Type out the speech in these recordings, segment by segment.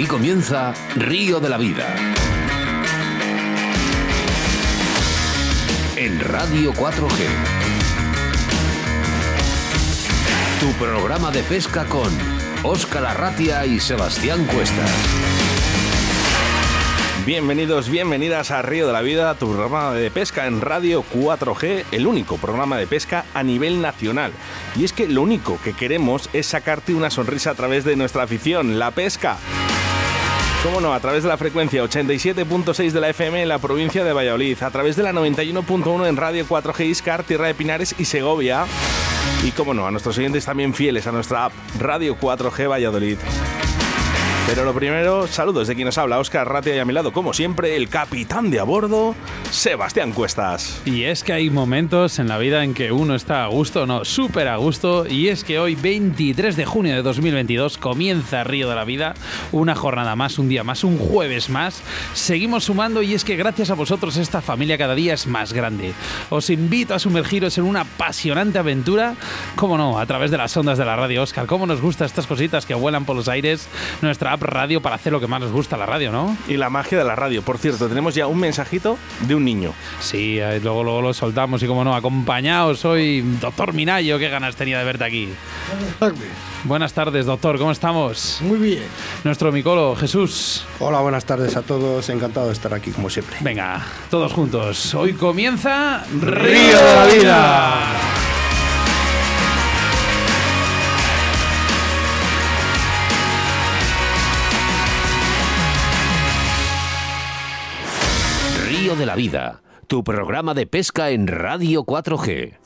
Aquí comienza Río de la Vida. En Radio 4G. Tu programa de pesca con Óscar Arratia y Sebastián Cuestas. Bienvenidos, bienvenidas a Río de la Vida, tu programa de pesca en Radio 4G, el único programa de pesca a nivel nacional. Y es que lo único que queremos es sacarte una sonrisa a través de nuestra afición, la pesca. Cómo no, a través de la frecuencia 87.6 de la FM en la provincia de Valladolid, a través de la 91.1 en Radio 4G Iscar, Tierra de Pinares y Segovia. Y cómo no, a nuestros oyentes también fieles a nuestra app Radio 4G Valladolid. Pero lo primero, saludos de quien nos habla, Oscar Ratia y a mi lado, como siempre, el capitán de a bordo, Sebastián Cuestas. Y es que hay momentos en la vida en que uno está a gusto, no, súper a gusto, y es que hoy, 23 de junio de 2022, comienza Río de la Vida, una jornada más, un día más, un jueves más. Seguimos sumando y es que gracias a vosotros esta familia cada día es más grande. Os invito a sumergiros en una apasionante aventura, cómo no, a través de las ondas de la radio, Oscar, cómo nos gustan estas cositas que vuelan por los aires, nuestra app radio para hacer lo que más nos gusta la radio, ¿no? Y la magia de la radio. Por cierto, tenemos ya un mensajito de un niño. Sí, luego, luego lo soltamos y como no, acompañados soy doctor Minayo, qué ganas tenía de verte aquí. Buenas tardes. Buenas tardes, doctor, ¿cómo estamos? Muy bien. Nuestro micólogo, Jesús. Hola, buenas tardes a todos. Encantado de estar aquí, como siempre. Venga, todos juntos. Hoy comienza Río de la Vida. De la Vida, tu programa de pesca en Radio 4G.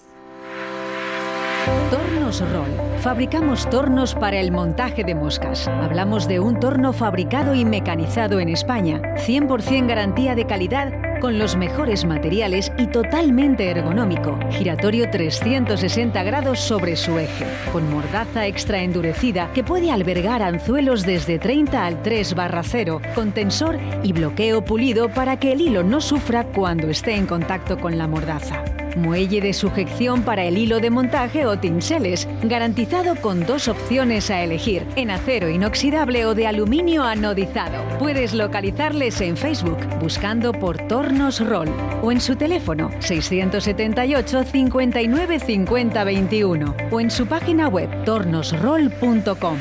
Tornos Roll. Fabricamos tornos para el montaje de moscas. Hablamos de un torno fabricado y mecanizado en España. 100% garantía de calidad con los mejores materiales y totalmente ergonómico. Giratorio 360 grados sobre su eje. Con mordaza extra endurecida que puede albergar anzuelos desde 30 al 3 barra 0. Con tensor y bloqueo pulido para que el hilo no sufra cuando esté en contacto con la mordaza. Muelle de sujeción para el hilo de montaje o tinseles, garantizado con dos opciones a elegir, en acero inoxidable o de aluminio anodizado. Puedes localizarles en Facebook buscando por Tornos Roll o en su teléfono 678 59 50 21 o en su página web tornosroll.com.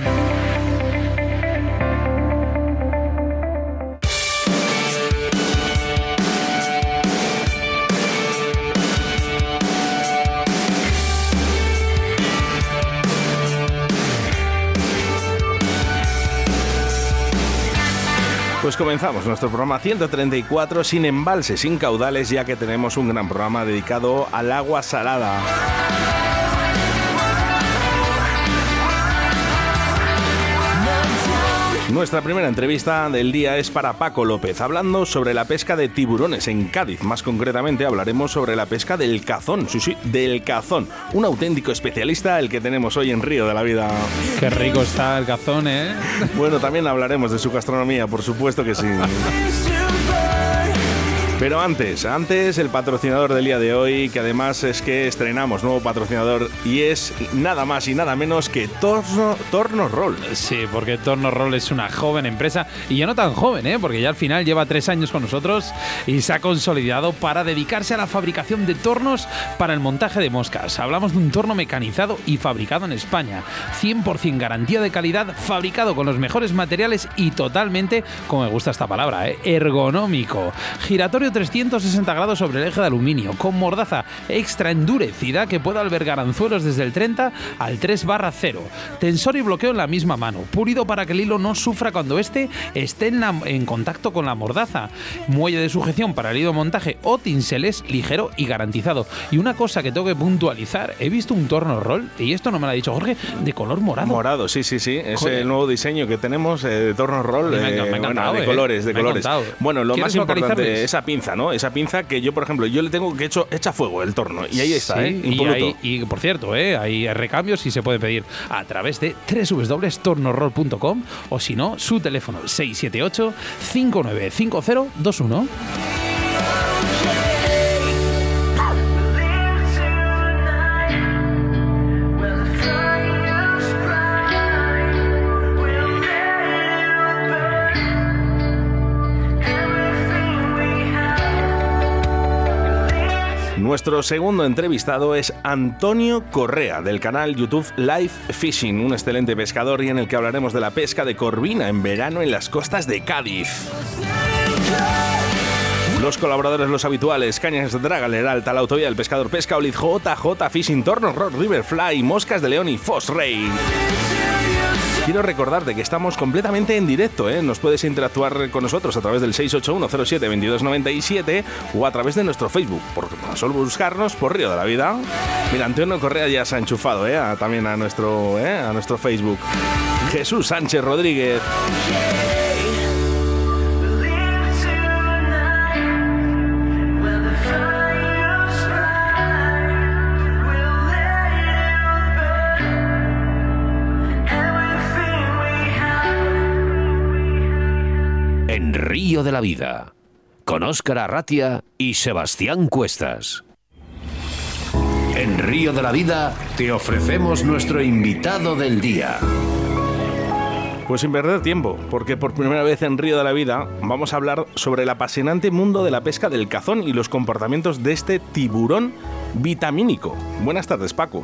Pues comenzamos nuestro programa 134 sin embalses, sin caudales, ya que tenemos un gran programa dedicado al agua salada. Nuestra primera entrevista del día es para Paco López, hablando sobre la pesca de tiburones en Cádiz. Más concretamente hablaremos sobre la pesca del cazón, sí, sí, del cazón. Un auténtico especialista el que tenemos hoy en Río de la Vida. Qué rico está el cazón, ¿eh? Bueno, también hablaremos de su gastronomía, por supuesto que sí. Pero antes, antes el patrocinador del día de hoy, que además es que estrenamos nuevo patrocinador y es nada más y nada menos que Torno, Torno Roll. Sí, porque Torno Roll es una joven empresa y ya no tan joven, ¿eh? porque ya al final lleva tres años con nosotros y se ha consolidado para dedicarse a la fabricación de tornos para el montaje de moscas. Hablamos de un torno mecanizado y fabricado en España. 100% garantía de calidad, fabricado con los mejores materiales y totalmente, como me gusta esta palabra, ¿eh? ergonómico. Giratorio 360 grados sobre el eje de aluminio, con mordaza extra endurecida que puede albergar anzuelos desde el 30 al 3 barra 0. Tensor y bloqueo en la misma mano, pulido para que el hilo no sufra cuando éste esté en, la- en contacto con la mordaza. Muelle de sujeción para el hilo montaje o tinseles ligero y garantizado. Y una cosa que tengo que puntualizar, he visto un torno roll, y esto no me lo ha dicho Jorge, de color morado. Morado, sí, sí, sí. Es Joder. el nuevo diseño que tenemos eh, de Torno Roll. Me eh, me bueno, de eh. colores, de Me colores. Bueno, lo ¿Quieres más importante, esa pinza, ¿no? Esa pinza que yo, por ejemplo, yo le tengo que hecho hecha fuego el torno. Y ahí está, Sí, ¿eh? y, Impoluto. hay- y, por cierto, ¿eh? hay recambios y se puede pedir a través de www.tornorroll.com o si no, su teléfono 678 595021. Nuestro segundo entrevistado es Antonio Correa, del canal YouTube Live Fishing, un excelente pescador y en el que hablaremos de la pesca de corvina en verano en las costas de Cádiz. Los colaboradores, los habituales, Cañas Dragaler, Alta, la Autovía del Pescador Pesca, Olid, JJ, Fishing, Torno, Rod, Riverfly, Moscas de León y Fosray. Quiero recordarte que estamos completamente en directo, ¿eh? Nos puedes interactuar con nosotros a través del 681072297 o a través de nuestro Facebook, por solo buscarnos por Río de la Vida. Mira, Antonio Correa ya se ha enchufado, ¿eh? también a nuestro, ¿eh? a nuestro Facebook. Jesús Sánchez Rodríguez. Río de la Vida, con Óscar Arratia y Sebastián Cuestas. En Río de la Vida te ofrecemos nuestro invitado del día. Pues sin perder tiempo, porque por primera vez en Río de la Vida vamos a hablar sobre el apasionante mundo de la pesca del cazón y los comportamientos de este tiburón vitamínico. Buenas tardes, Paco.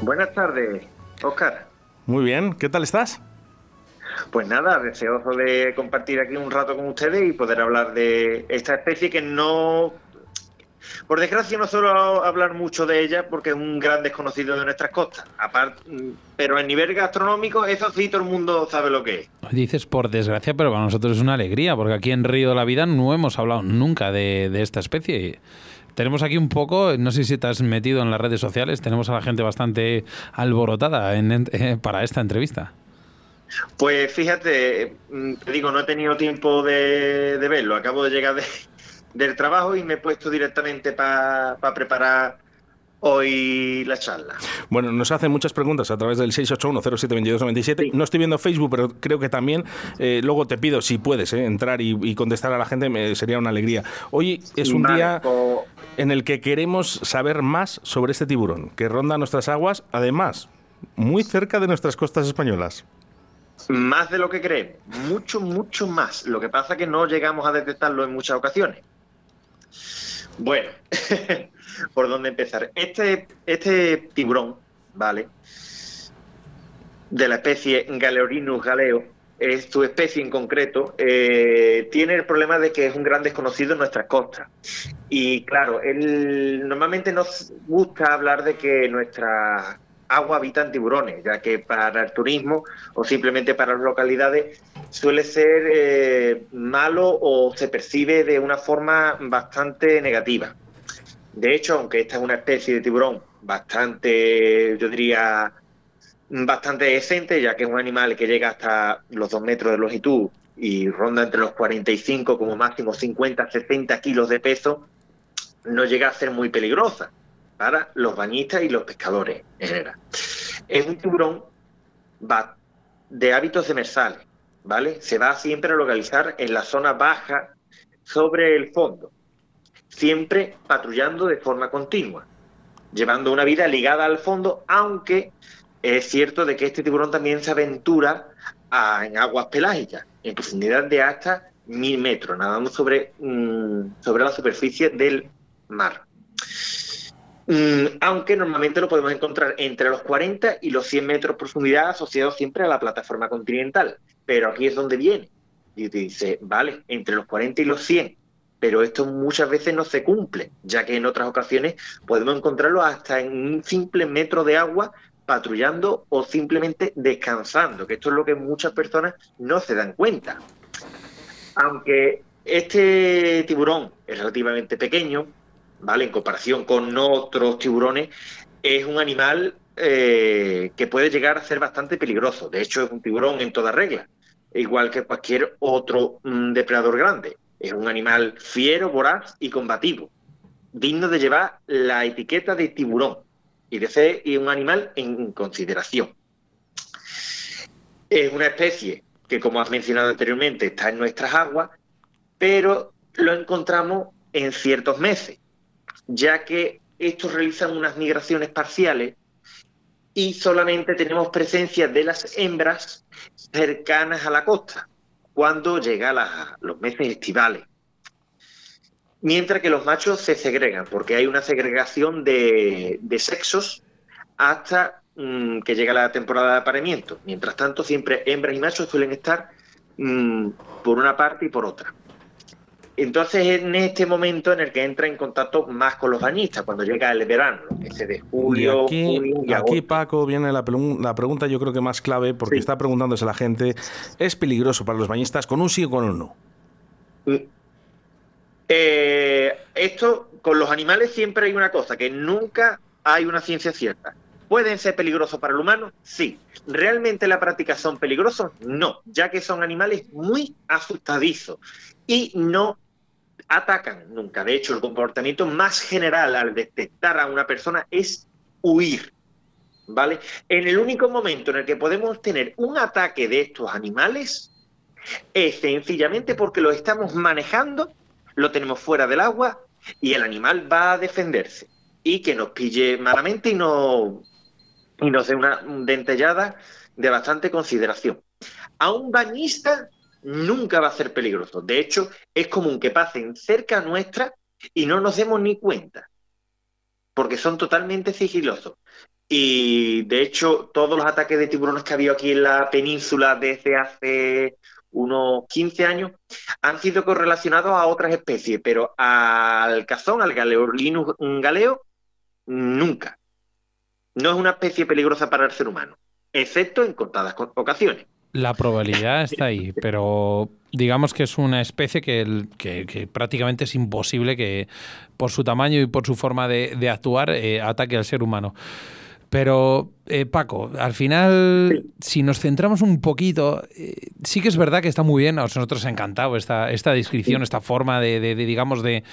Buenas tardes, Óscar. Muy bien, ¿qué tal estás? Pues nada, deseoso de compartir aquí un rato con ustedes y poder hablar de esta especie que no, por desgracia no suelo hablar mucho de ella porque es un gran desconocido de nuestras costas. Aparte, pero a nivel gastronómico, eso sí, todo el mundo sabe lo que es. Dices por desgracia, pero para nosotros es una alegría porque aquí en Río de la Vida no hemos hablado nunca de, esta especie. Tenemos aquí un poco, no sé si te has metido en las redes sociales, tenemos a la gente bastante alborotada eh, para esta entrevista. Pues fíjate, mm, te digo, no he tenido tiempo de, verlo. Acabo de llegar del trabajo y me he puesto directamente para preparar hoy la charla. Bueno, nos hacen muchas preguntas a través del 681072297. No estoy viendo Facebook, pero creo que también eh, luego te pido, si puedes, eh, entrar y, contestar a la gente, me, sería una alegría. Hoy es un día pues- en el que queremos saber más sobre este tiburón, que ronda nuestras aguas, además, muy cerca de nuestras costas españolas. Más de lo que creemos, mucho, mucho más. Lo que pasa es que no llegamos a detectarlo en muchas ocasiones. Bueno, ¿por dónde empezar? Este, este tiburón, ¿vale? De la especie Galeorinus galeo, es su especie en concreto, eh, tiene el problema de que es un gran desconocido en nuestras costas. Y claro, él, normalmente nos gusta hablar de que nuestras agua habitan tiburones, ya que para el turismo o simplemente para las localidades suele ser eh, malo o se percibe de una forma bastante negativa. De hecho, aunque esta es una especie de tiburón bastante, yo diría, bastante decente, ya que es un animal que llega hasta los dos metros de longitud y ronda entre los 45 como máximo 50, 60 kilos de peso, no llega a ser muy peligrosa para los bañistas y los pescadores en general. Es un tiburón de hábitos demersales, ¿vale? Se va siempre a localizar en la zona baja sobre el fondo, siempre patrullando de forma continua, llevando una vida ligada al fondo, aunque es cierto de que este tiburón también se aventura en aguas pelágicas, en profundidad de hasta mil metros, nadando sobre, mm, sobre la superficie del mar. Mm, aunque normalmente lo podemos encontrar entre los 40 y los 100 metros de profundidad asociado siempre a la plataforma continental. Pero aquí es donde viene. Y te dice, vale, entre los 40 y los 100. Pero esto muchas veces no se cumple, ya que en otras ocasiones podemos encontrarlo hasta en un simple metro de agua patrullando o simplemente descansando, que esto es lo que muchas personas no se dan cuenta. Aunque este tiburón es relativamente pequeño, ¿vale? En comparación con otros tiburones, es un animal eh, que puede llegar a ser bastante peligroso. De hecho, es un tiburón en toda regla, igual que cualquier otro mm, depredador grande. Es un animal fiero, voraz y combativo, digno de llevar la etiqueta de tiburón y de ser un animal en consideración. Es una especie que, como has mencionado anteriormente, está en nuestras aguas, pero lo encontramos en ciertos meses ya que estos realizan unas migraciones parciales y solamente tenemos presencia de las hembras cercanas a la costa, cuando llega los meses estivales. mientras que los machos se segregan, porque hay una segregación de, sexos hasta mm, que llega la temporada de apareamiento. Mientras tanto, siempre hembras y machos suelen estar mm, por una parte y por otra. Entonces en este momento en el que entra en contacto más con los bañistas, cuando llega el verano, ese de julio, y aquí, Paco, viene la, pregunta yo creo que más clave, porque está preguntándose la gente, ¿es peligroso para los bañistas con un sí o con un no? Mm. Eh, esto, con los animales siempre hay una cosa, que nunca hay una ciencia cierta. ¿Pueden ser peligrosos para el humano? Sí. ¿Realmente la práctica son peligrosos? No, ya que son animales muy asustadizos y no atacan nunca. De hecho, el comportamiento más general al detectar a una persona es huir. ¿Vale? En el único momento en el que podemos tener un ataque de estos animales es sencillamente porque lo estamos manejando, lo tenemos fuera del agua y el animal va a defenderse y que nos pille malamente y, no, y nos dé una dentellada de bastante consideración. A un bañista nunca va a ser peligroso. De hecho, es común que pasen cerca nuestra y no nos demos ni cuenta, porque son totalmente sigilosos. Y de hecho, todos los ataques de tiburones que ha habido aquí en la península desde hace unos 15 años han sido correlacionados a otras especies, pero al cazón, al galeolinus galeo, nunca. No es una especie peligrosa para el ser humano, excepto en contadas ocasiones. La probabilidad está ahí, pero digamos que es una especie que, que, prácticamente es imposible que por su tamaño y por su forma de, actuar eh, ataque al ser humano. Pero eh, Paco, al final, si nos centramos un poquito, eh, sí que es verdad que está muy bien, a nosotros ha encantado esta, esta descripción, esta forma de, digamos, de,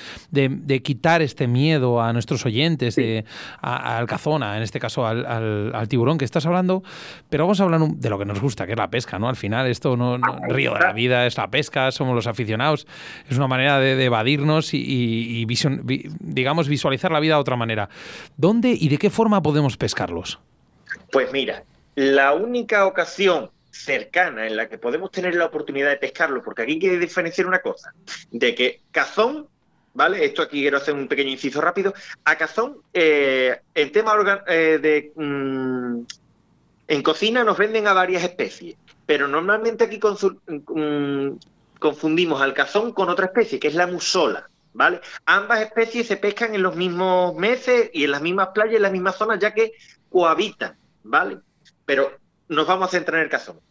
quitar este miedo a nuestros oyentes, de, al cazona, en este caso al, tiburón que estás hablando, pero vamos a hablar de lo que nos gusta, que es la pesca, ¿no? Al final, esto no, río de la vida es la pesca, somos los aficionados, es una manera de, evadirnos y, digamos, visualizar la vida de otra manera. ¿Dónde y de qué forma podemos pescarlos? Pues mira, la única ocasión cercana en la que podemos tener la oportunidad de pescarlo, porque aquí que diferenciar una cosa, de que cazón, ¿vale? Esto aquí quiero hacer un pequeño inciso rápido, a cazón, eh, en tema eh, de... Mm, en cocina nos venden a varias especies, pero normalmente aquí mm, confundimos al cazón con otra especie, que es la musola. ¿Vale? Ambas especies se pescan en los mismos meses y en las mismas playas, en las mismas zonas, ya que cohabitan. ¿Vale? Pero nos vamos a centrar en el caso.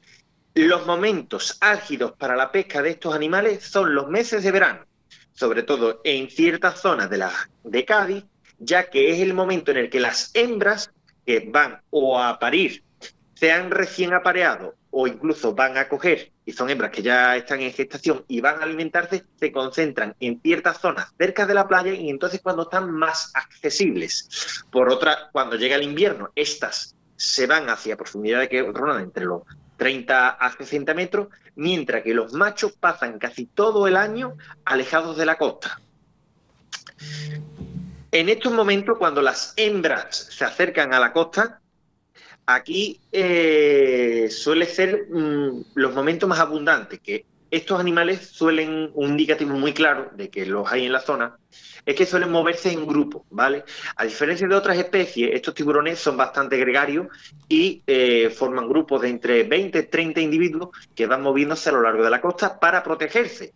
Los momentos álgidos para la pesca de estos animales son los meses de verano, sobre todo en ciertas zonas de, la, de Cádiz, ya que es el momento en el que las hembras que van o a parir, sean recién apareados o incluso van a coger, y son hembras que ya están en gestación y van a alimentarse, se concentran en ciertas zonas cerca de la playa y entonces cuando están más accesibles. Por otra, cuando llega el invierno, estas se van hacia profundidades que rondan entre los 30 a 60 metros, mientras que los machos pasan casi todo el año alejados de la costa. En estos momentos, cuando las hembras se acercan a la costa, aquí eh, suele ser mm, los momentos más abundantes, que estos animales suelen, un indicativo muy claro de que los hay en la zona, es que suelen moverse en grupo, ¿vale? A diferencia de otras especies, estos tiburones son bastante gregarios y eh, forman grupos de entre 20 y 30 individuos que van moviéndose a lo largo de la costa para protegerse.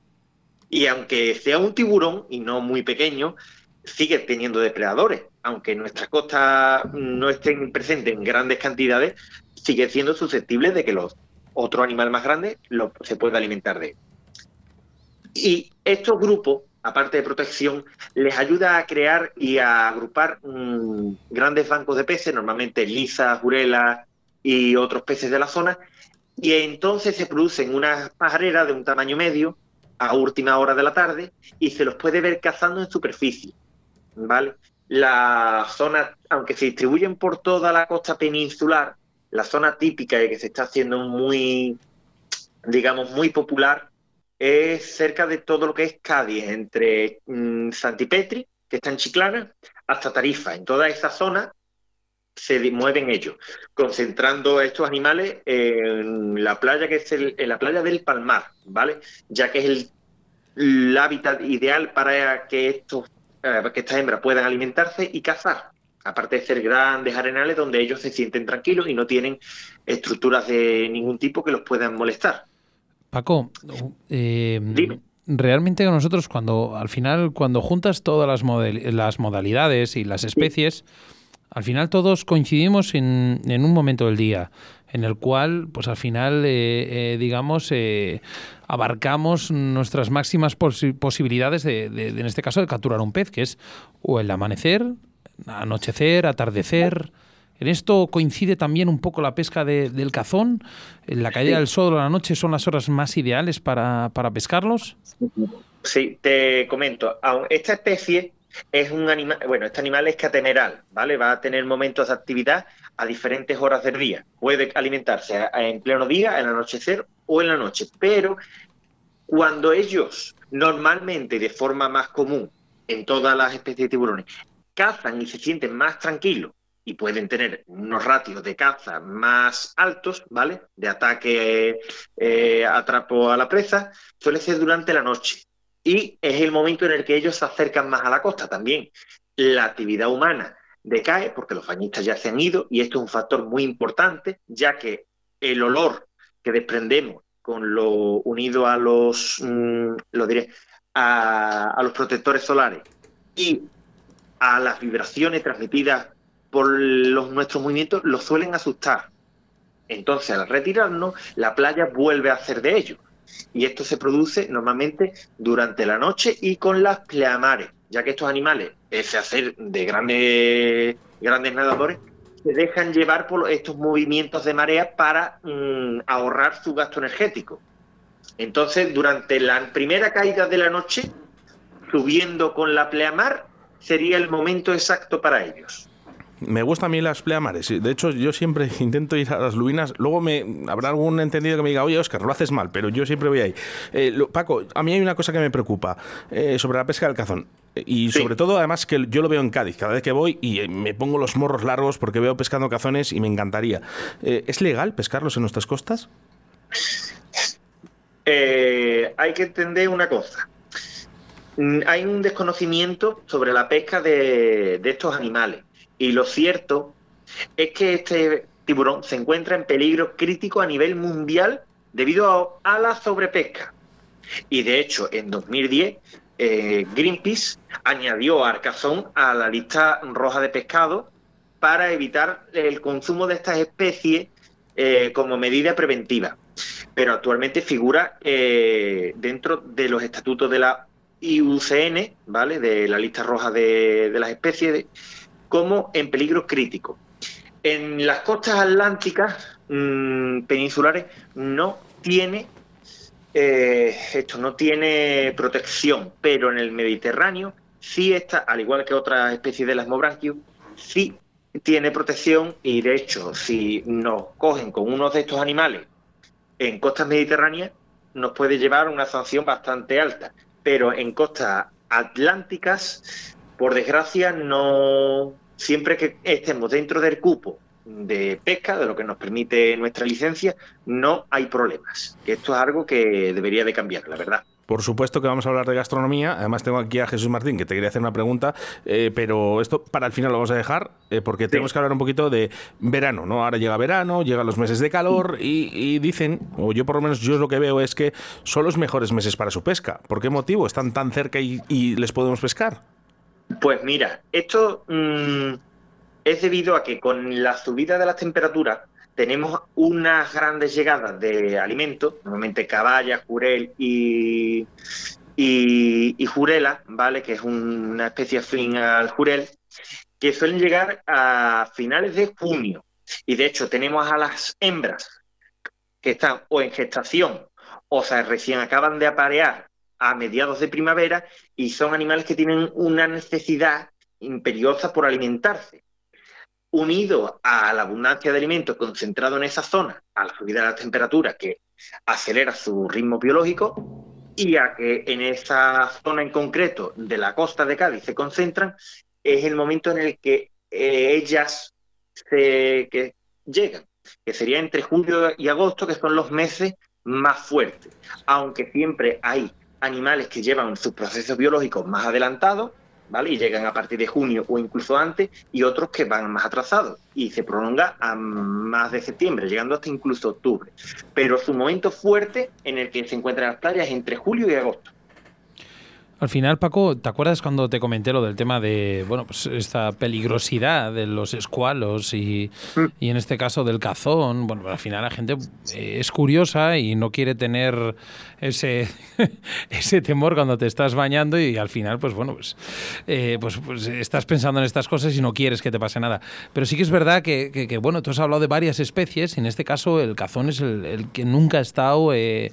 Y aunque sea un tiburón y no muy pequeño, sigue teniendo depredadores. Aunque nuestras costas no estén presentes en grandes cantidades, sigue siendo susceptible de que los otro animal más grande se pueda alimentar de él. Y estos grupos aparte de protección, les ayuda a crear y a agrupar mm, grandes bancos de peces, normalmente lisas, jurelas y otros peces de la zona, y entonces se producen unas pajareras de un tamaño medio a última hora de la tarde y se los puede ver cazando en superficie. ¿vale? La zona, aunque se distribuyen por toda la costa peninsular, la zona típica que se está haciendo muy, digamos, muy popular es cerca de todo lo que es Cádiz, entre mm, Santipetri, que está en Chiclana, hasta Tarifa. En toda esa zona se mueven ellos, concentrando estos animales en la playa que es en la playa del Palmar, ¿vale? Ya que es el el hábitat ideal para que, estos, eh, que estas hembras puedan alimentarse y cazar. Aparte de ser grandes arenales donde ellos se sienten tranquilos y no tienen estructuras de ningún tipo que los puedan molestar. Paco, eh, realmente nosotros cuando al final cuando juntas todas las, las modalidades y las especies, al final todos coincidimos en, en, un momento del día en el cual, pues al final, eh, eh, digamos, abarcamos nuestras máximas posibilidades de, de, en este caso, de capturar un pez, que es o el amanecer, anochecer, atardecer. En esto coincide también un poco la pesca del cazón. En la caída del sol o la noche son las horas más ideales para, pescarlos. Sí, te comento. Esta especie es un animal, bueno, este animal es catemeral, ¿vale? Va a tener momentos de actividad a diferentes horas del día. Puede alimentarse en pleno día, en el anochecer o en la noche. Pero cuando ellos normalmente, de forma más común en todas las especies de tiburones, cazan y se sienten más tranquilos y pueden tener unos ratios de caza más altos, ¿vale? De ataque, eh, atrapo a la presa, suele ser durante la noche. Y es el momento en el que ellos se acercan más a la costa también. La actividad humana decae porque los bañistas ya se han ido y esto es un factor muy importante, ya que el olor que desprendemos con lo unido a los, mm, lo diré, a los protectores solares y a las vibraciones transmitidas por los, nuestros movimientos los suelen asustar. Entonces, al retirarnos, la playa vuelve a hacer de ello. Y esto se produce normalmente durante la noche y con las pleamares, ya que estos animales, ese hacer de grandes, grandes nadadores, se dejan llevar por estos movimientos de marea para mm, ahorrar su gasto energético. Entonces, durante la primera caída de la noche, subiendo con la pleamar, sería el momento exacto para ellos. Me gustan a mí las pleamares. De hecho, yo siempre intento ir a las lubinas. Luego me habrá algún entendido que me diga, oye, Oscar, lo haces mal, pero yo siempre voy ahí. Eh, Paco, a mí hay una cosa que me preocupa eh, sobre la pesca del cazón. Y sobre todo, además, que yo lo veo en Cádiz. Cada vez que voy y eh, me pongo los morros largos porque veo pescando cazones y me encantaría. ¿Es legal pescarlos en nuestras costas? hay que entender una cosa. Mm, hay un desconocimiento sobre la pesca de, estos animales. Y lo cierto es que este tiburón se encuentra en peligro crítico a nivel mundial debido a, la sobrepesca. Y de hecho, en 2010, eh, Greenpeace añadió Arcazón a la lista roja de pescado para evitar el consumo de estas especies eh, como medida preventiva. Pero actualmente figura eh, dentro de los estatutos de la IUCN, ¿vale? De la lista roja de, las especies, como en peligro crítico. En las costas atlánticas mm, peninsulares no tiene eh, esto no tiene protección, pero en el Mediterráneo sí está, al igual que otras especies de las mobranquios, sí tiene protección y de hecho si nos cogen con uno de estos animales en costas mediterráneas nos puede llevar a una sanción bastante alta pero en costas atlánticas, por desgracia, no siempre que estemos dentro del cupo de pesca, de lo que nos permite nuestra licencia, no hay problemas. Esto es algo que debería de cambiar, la verdad. Por supuesto que vamos a hablar de gastronomía. Además tengo aquí a Jesús Martín que te quería hacer una pregunta, eh, pero esto para el final lo vamos a dejar eh, porque tenemos que hablar un poquito de verano, ¿no? Ahora llega verano, llegan los meses de calor y, dicen, o yo por lo menos yo lo que veo es que son los mejores meses para su pesca. ¿Por qué motivo? ¿Están tan cerca y, les podemos pescar? Pues mira, esto mm, es debido a que con la subida de las temperaturas tenemos unas grandes llegadas de alimentos, normalmente caballa, jurel y, jurela, ¿vale? Que es una especie afín al jurel, que suelen llegar a finales de junio. Y de hecho tenemos a las hembras que están o en gestación o sea, recién acaban de aparear a mediados de primavera y son animales que tienen una necesidad imperiosa por alimentarse unido a la abundancia de alimentos concentrado en esa zona, a la subida de la temperatura que acelera su ritmo biológico y a que en esa zona en concreto de la costa de Cádiz se concentran, es el momento en el que eh, ellas llegan, que sería entre julio y agosto, que son los meses más fuertes, aunque siempre hay animales que llevan sus procesos biológicos más adelantados, Y llegan a partir de junio o incluso antes, y otros que van más atrasados y se prolonga a más de septiembre, llegando hasta incluso octubre. Pero su momento fuerte en el que se encuentran las playas es entre julio y agosto. Al final, Paco, ¿te acuerdas cuando te comenté lo del tema de, bueno, pues esta peligrosidad de los escualos y, y en este caso del cazón? Bueno, al final la gente eh, es curiosa y no quiere tener ese, ese temor cuando te estás bañando y al final, pues bueno, pues, eh, pues, pues, estás pensando en estas cosas y no quieres que te pase nada. Pero sí que es verdad que, que, bueno, tú has hablado de varias especies y en este caso el cazón es el, que nunca ha estado eh,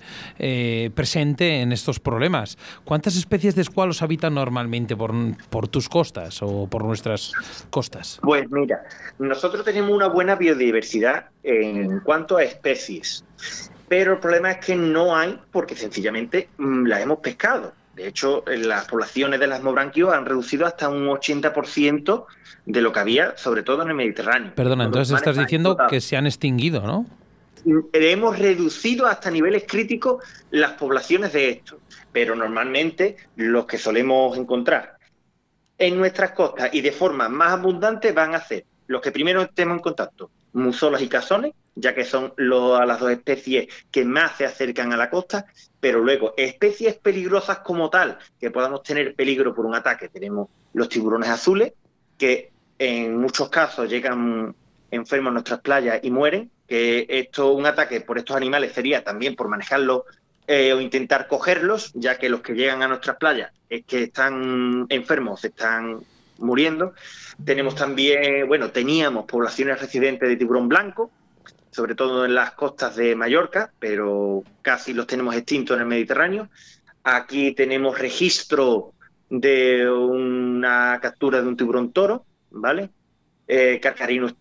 presente en estos problemas. ¿Cuántas especies escualos habitan normalmente por, por tus costas o por nuestras costas? Pues mira, nosotros tenemos una buena biodiversidad en cuanto a especies, pero el problema es que no hay porque sencillamente mm, las hemos pescado. De hecho, las poblaciones de las mobranquios han reducido hasta un 80% de lo que había, sobre todo en el Mediterráneo. Perdona, entonces estás diciendo que se han extinguido, ¿no? hemos reducido hasta niveles críticos las poblaciones de estos, pero normalmente los que solemos encontrar en nuestras costas y de forma más abundante van a ser los que primero estemos en contacto, musolas y cazones, ya que son las dos especies que más se acercan a la costa, pero luego especies peligrosas como tal, que podamos tener peligro por un ataque, tenemos los tiburones azules, que en muchos casos llegan enfermos a nuestras playas y mueren, que esto, un ataque por estos animales sería también por manejarlos eh, o intentar cogerlos, ya que los que llegan a nuestras playas es que están enfermos, están muriendo. Tenemos también, bueno, teníamos poblaciones residentes de tiburón blanco, sobre todo en las costas de Mallorca, pero casi los tenemos extintos en el Mediterráneo. Aquí tenemos registro de una captura de un tiburón toro, ¿vale? Eh, Carcarinus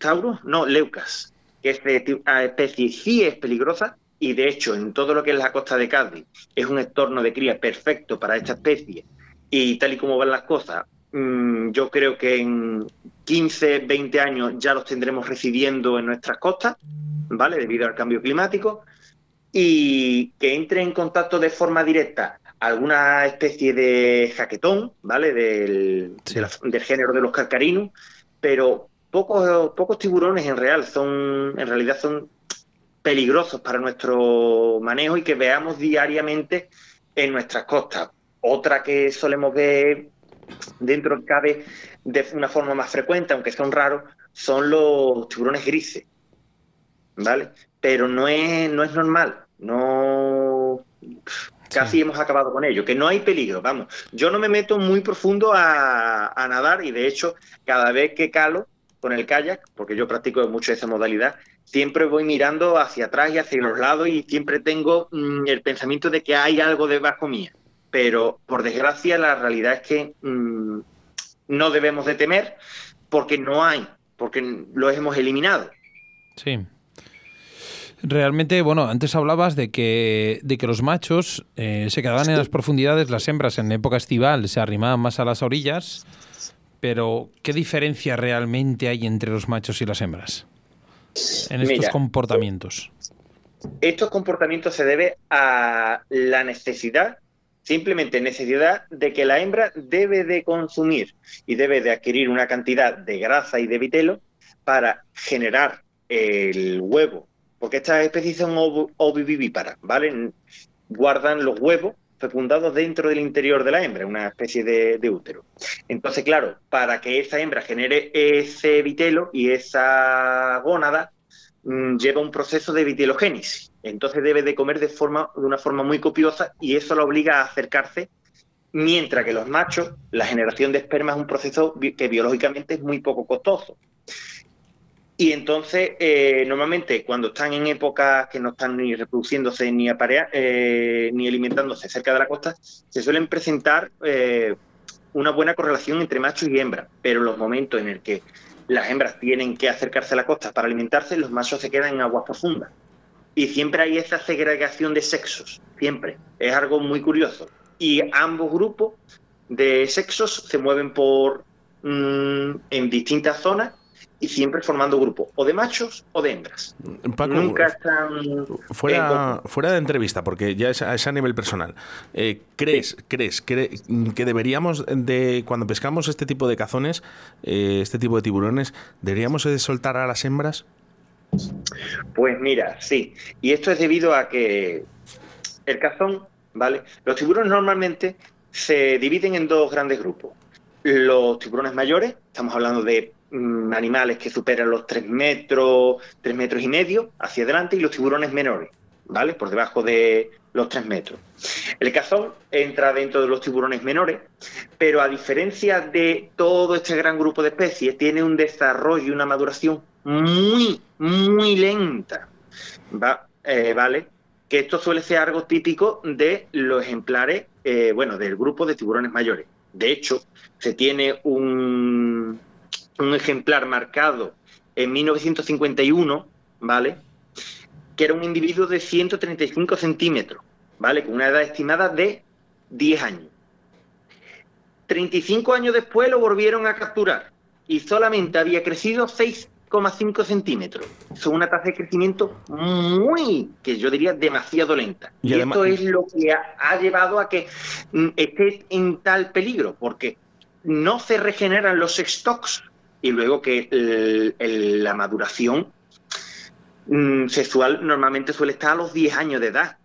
no, Leucas, que esta especie sí es peligrosa y de hecho en todo lo que es la costa de Cádiz es un entorno de cría perfecto para esta especie y tal y como van las cosas, mm, yo creo que en 15, 20 años ya los tendremos residiendo en nuestras costas, ¿vale? Debido al cambio climático y que entre en contacto de forma directa alguna especie de jaquetón, ¿vale? Del, del género de los carcarinos, pero pocos, pocos tiburones en real son, en realidad son peligrosos para nuestro manejo y que veamos diariamente en nuestras costas. Otra que solemos ver dentro del cabe de una forma más frecuente, aunque son raros, son los tiburones grises. ¿Vale? Pero no es, no es normal. No. Casi hemos acabado con ello, que no hay peligro, vamos. Yo no me meto muy profundo a, a nadar y de hecho, cada vez que calo, con el kayak, porque yo practico mucho esa modalidad, siempre voy mirando hacia atrás y hacia los lados y siempre tengo mm, el pensamiento de que hay algo debajo mía. Pero por desgracia la realidad es que mm, no debemos de temer porque no hay, porque los hemos eliminado. Sí. Realmente, bueno, antes hablabas de que, de que los machos eh, se quedaban en las profundidades, las hembras en época estival se arrimaban más a las orillas pero, ¿qué diferencia realmente hay entre los machos y las hembras en estos comportamientos? Estos comportamientos se debe a la necesidad, simplemente necesidad de que la hembra debe de consumir y debe de adquirir una cantidad de grasa y de vitelo para generar el huevo, porque estas especies son ovivíparas, ¿vale? Guardan los huevos fecundados dentro del interior de la hembra, una especie de, útero. Entonces, claro, para que esa hembra genere ese vitelo y esa gónada, mm, lleva un proceso de vitelogénesis. Entonces debe de comer de, forma, de una forma muy copiosa y eso la obliga a acercarse, mientras que los machos, la generación de esperma es un proceso que biológicamente es muy poco costoso. Y entonces, eh, normalmente, cuando están en épocas que no están ni reproduciéndose ni, eh, ni alimentándose cerca de la costa, se suelen presentar eh, una buena correlación entre machos y hembras. Pero los momentos en el que las hembras tienen que acercarse a la costa para alimentarse, los machos se quedan en aguas profundas. Y siempre hay esa segregación de sexos, siempre. Es algo muy curioso. Y ambos grupos de sexos se mueven por mm, en distintas zonas y siempre formando grupos, o de machos o de hembras. Nunca están... Fuera, fuera de entrevista, porque ya es, a nivel personal. Eh, ¿Crees, crees que, deberíamos, de cuando pescamos este tipo de cazones, eh, este tipo de tiburones, deberíamos de soltar a las hembras? Pues mira, sí. Y esto es debido a que el cazón, ¿vale? Los tiburones normalmente se dividen en dos grandes grupos. Los tiburones mayores, estamos hablando de mm, animales que superan los 3 metros, 3 metros y medio hacia adelante, y los tiburones menores, ¿vale? Por debajo de los 3 metros. El cazón entra dentro de los tiburones menores, pero a diferencia de todo este gran grupo de especies, tiene un desarrollo y una maduración muy, muy lenta. Eh, ¿Vale? Que esto suele ser algo típico de los ejemplares, eh, bueno, del grupo de tiburones mayores. De hecho, se tiene un, un ejemplar marcado en 1951, ¿vale? Que era un individuo de 135 centímetros, ¿vale? Con una edad estimada de 10 años. 35 años después lo volvieron a capturar y solamente había crecido 6 5 centímetros. Son una tasa de crecimiento muy, que yo diría, demasiado lenta. Y, esto es lo que ha, llevado a que mm, esté en tal peligro, porque no se regeneran los stocks y luego que la maduración mm, sexual normalmente suele estar a los 10 años de edad.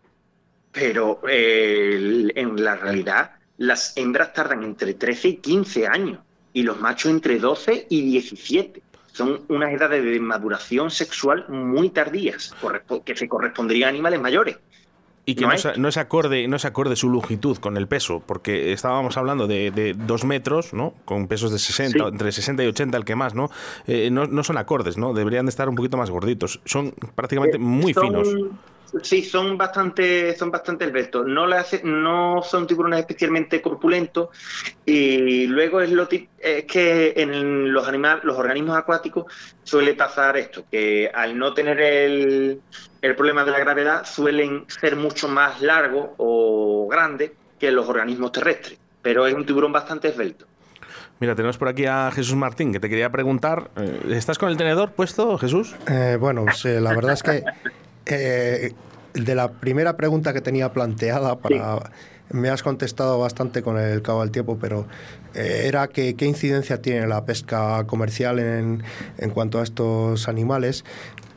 Pero en la realidad las hembras tardan entre 13 y 15 años y los machos entre 12 y 17 son unas edades de maduración sexual muy tardías, que se corresponderían a animales mayores. Y que no, es, acorde, no es acorde su longitud con el peso, porque estábamos hablando de, dos metros, ¿no? Con pesos de 60, entre 60 y 80 el que más, ¿no? Eh, ¿no? ¿no? son acordes, ¿no? Deberían de estar un poquito más gorditos. Son prácticamente eh, muy finos. Sí, son bastante, son bastante esbeltos. No, le hace, no son tiburones especialmente corpulentos. Y luego es lo es que en los animales, los organismos acuáticos suele pasar esto, que al no tener el, el problema de la gravedad suelen ser mucho más largos o grandes que los organismos terrestres. Pero es un tiburón bastante esbelto. Mira, tenemos por aquí a Jesús Martín, que te quería preguntar. Eh, ¿Estás con el tenedor puesto, Jesús? Eh, bueno, la verdad es que eh, de la primera pregunta que tenía planteada para... Me has contestado bastante con el cabo del tiempo, pero eh, era que qué incidencia tiene la pesca comercial en, en cuanto a estos animales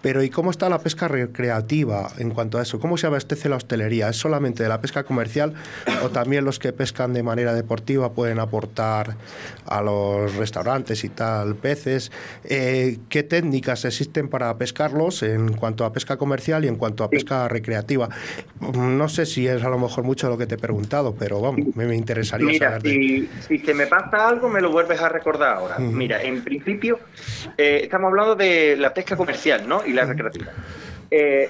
pero ¿y cómo está la pesca recreativa en cuanto a eso? ¿Cómo se abastece la hostelería? ¿Es solamente de la pesca comercial o también los que pescan de manera deportiva pueden aportar a los restaurantes y tal peces? Eh, ¿Qué técnicas existen para pescarlos en cuanto a pesca comercial y en cuanto a pesca recreativa? No sé si es a lo mejor mucho lo que te he preguntado, pero vamos, me, interesaría Mira, saber. Si, si se me pasa algo, me lo vuelves a recordar ahora. Mira, en principio, eh, estamos hablando de la pesca comercial, ¿no? Recreativa. Eh,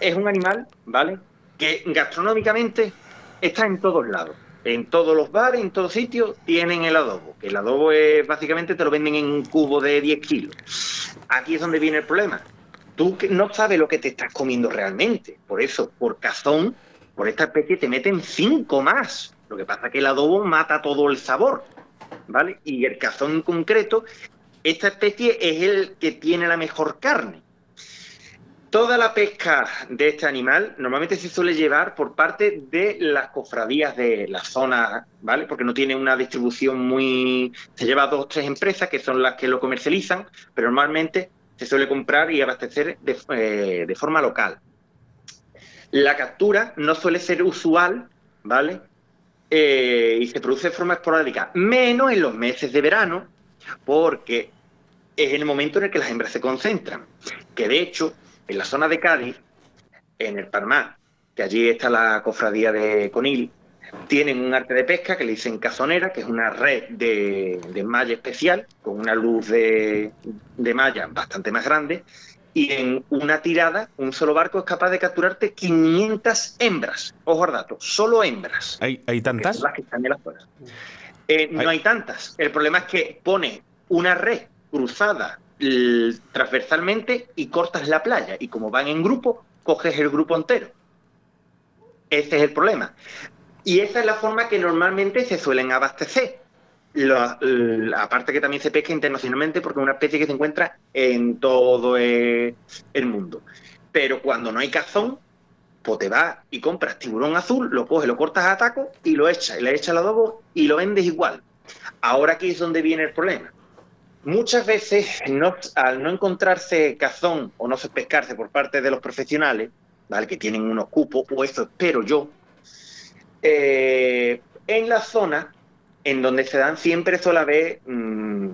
es un animal, ¿vale? Que gastronómicamente está en todos lados. En todos los bares, en todos sitios, tienen el adobo. Que el adobo es básicamente te lo venden en un cubo de 10 kilos. Aquí es donde viene el problema. Tú no sabes lo que te estás comiendo realmente. Por eso, por cazón, por esta especie te meten 5 más. Lo que pasa es que el adobo mata todo el sabor. ¿Vale? Y el cazón en concreto, esta especie es el que tiene la mejor carne. Toda la pesca de este animal normalmente se suele llevar por parte de las cofradías de la zona, ¿vale? Porque no tiene una distribución muy... Se lleva dos o tres empresas que son las que lo comercializan, pero normalmente se suele comprar y abastecer de, eh, forma local. La captura no suele ser usual, ¿vale? Eh, y se produce de forma esporádica, menos en los meses de verano, porque es el momento en el que las hembras se concentran. Que de hecho, en la zona de Cádiz, en el Parmá, que allí está la cofradía de Conil, tienen un arte de pesca que le dicen cazonera, que es una red de, malla especial, con una luz de, malla bastante más grande, y en una tirada, un solo barco es capaz de capturarte 500 hembras. Ojo al dato, solo hembras. ¿Hay, hay tantas? las que están en la zona. Eh, no hay tantas. El problema es que pone una red cruzada transversalmente y cortas la playa. Y como van en grupo, coges el grupo entero. Ese es el problema. Y esa es la forma que normalmente se suelen abastecer. aparte que también se pesca internacionalmente porque es una especie que se encuentra en todo el mundo. Pero cuando no hay cazón, pues te vas y compras tiburón azul, lo coges, lo cortas a taco y lo echas, y le echas al adobo y lo vendes igual. Ahora aquí es donde viene el problema. Muchas veces, al no encontrarse cazón o no se pescarse por parte de los profesionales, ¿vale? que tienen unos cupos, o eso espero yo, eh, en la zona en donde se dan siempre sola vez mm,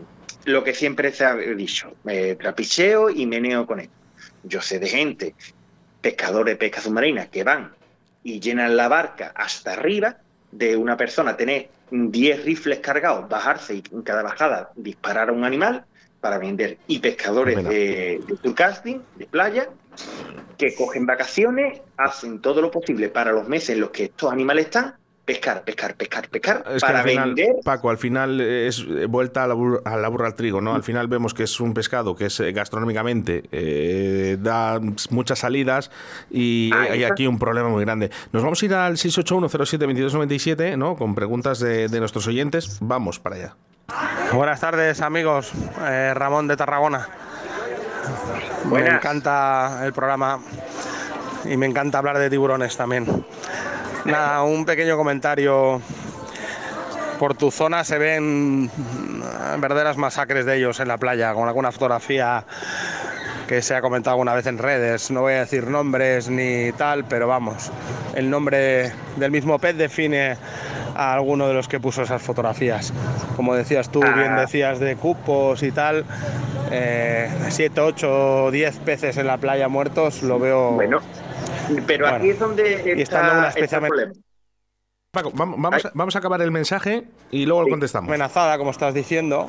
lo que siempre se ha dicho, eh, trapicheo y meneo con él. Yo sé de gente, pescadores de pesca submarina, que van y llenan la barca hasta arriba de una persona, tener 10 rifles cargados, bajarse y en cada bajada disparar a un animal para vender. Y pescadores de, de de playa, que cogen vacaciones, hacen todo lo posible para los meses en los que estos animales están pescar, pescar, pescar, pescar para vender. Paco, al final es vuelta a la, burra, al trigo, ¿no? Al final vemos que es un pescado que es eh, gastronómicamente eh, da muchas salidas y hay aquí un problema muy grande. Nos vamos a ir al 681072297, ¿no? Con preguntas de, nuestros oyentes. Vamos para allá. Buenas tardes, amigos. Eh, Ramón de Tarragona. Me encanta el programa y me encanta hablar de tiburones también. Nada, un pequeño comentario. Por tu zona se ven verdaderas masacres de ellos en la playa, con alguna fotografía que se ha comentado alguna vez en redes. No voy a decir nombres ni tal, pero vamos, el nombre del mismo pez define a alguno de los que puso esas fotografías. Como decías tú, bien ah. decías de cupos y tal, 7, 8, 10 peces en la playa muertos, lo veo... Bueno pero aquí es donde está, el problema. Paco, vamos, a, vamos, a, acabar el mensaje y luego lo contestamos. Amenazada, como estás diciendo.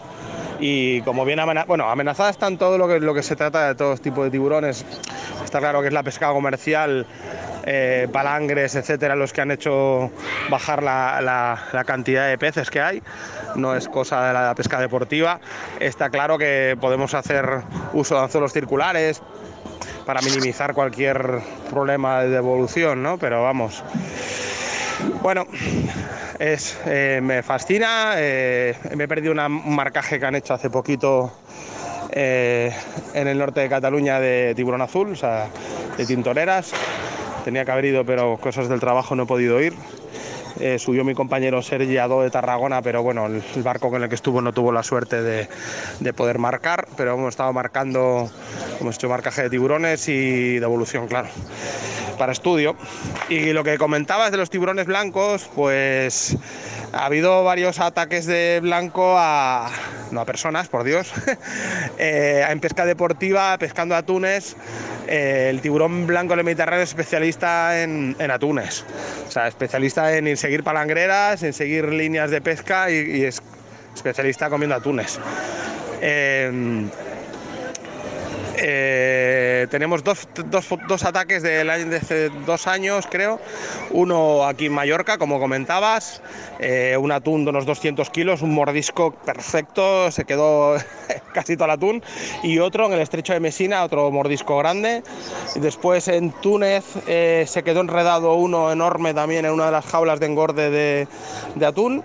Y como bien amenazada, bueno, amenazada está en todo lo que, lo que se trata de todo tipo de tiburones. Está claro que es la pesca comercial, eh, palangres, etcétera, los que han hecho bajar la, la, cantidad de peces que hay. No es cosa de la pesca deportiva. Está claro que podemos hacer uso de anzuelos circulares, para minimizar cualquier problema de devolución, ¿no? Pero vamos. Bueno, es, eh, me fascina. Eh, me he perdido un marcaje que han hecho hace poquito eh, en el norte de Cataluña de tiburón azul, o sea, de tintoreras. Tenía que haber ido, pero cosas del trabajo no he podido ir. Eh, subió mi compañero Sergi Ado de Tarragona, pero bueno, el, barco con el que estuvo no tuvo la suerte de, poder marcar, pero hemos estado marcando, hemos hecho marcaje de tiburones y devolución, claro, para estudio. Y lo que comentabas de los tiburones blancos, pues ha habido varios ataques de blanco a, no a personas, por Dios, eh, en pesca deportiva, pescando atunes. Eh, el tiburón blanco del Mediterráneo es especialista en, atunes, o sea, especialista en seguir palangreras, en seguir líneas de pesca y, es especialista comiendo atunes. Eh, eh, tenemos dos, ataques del de hace dos años, creo. Uno aquí en Mallorca, como comentabas, eh, un atún de unos 200 kilos, un mordisco perfecto, se quedó casi todo el atún. Y otro en el estrecho de Mesina, otro mordisco grande. Después en Túnez eh, se quedó enredado uno enorme también en una de las jaulas de engorde de, de atún.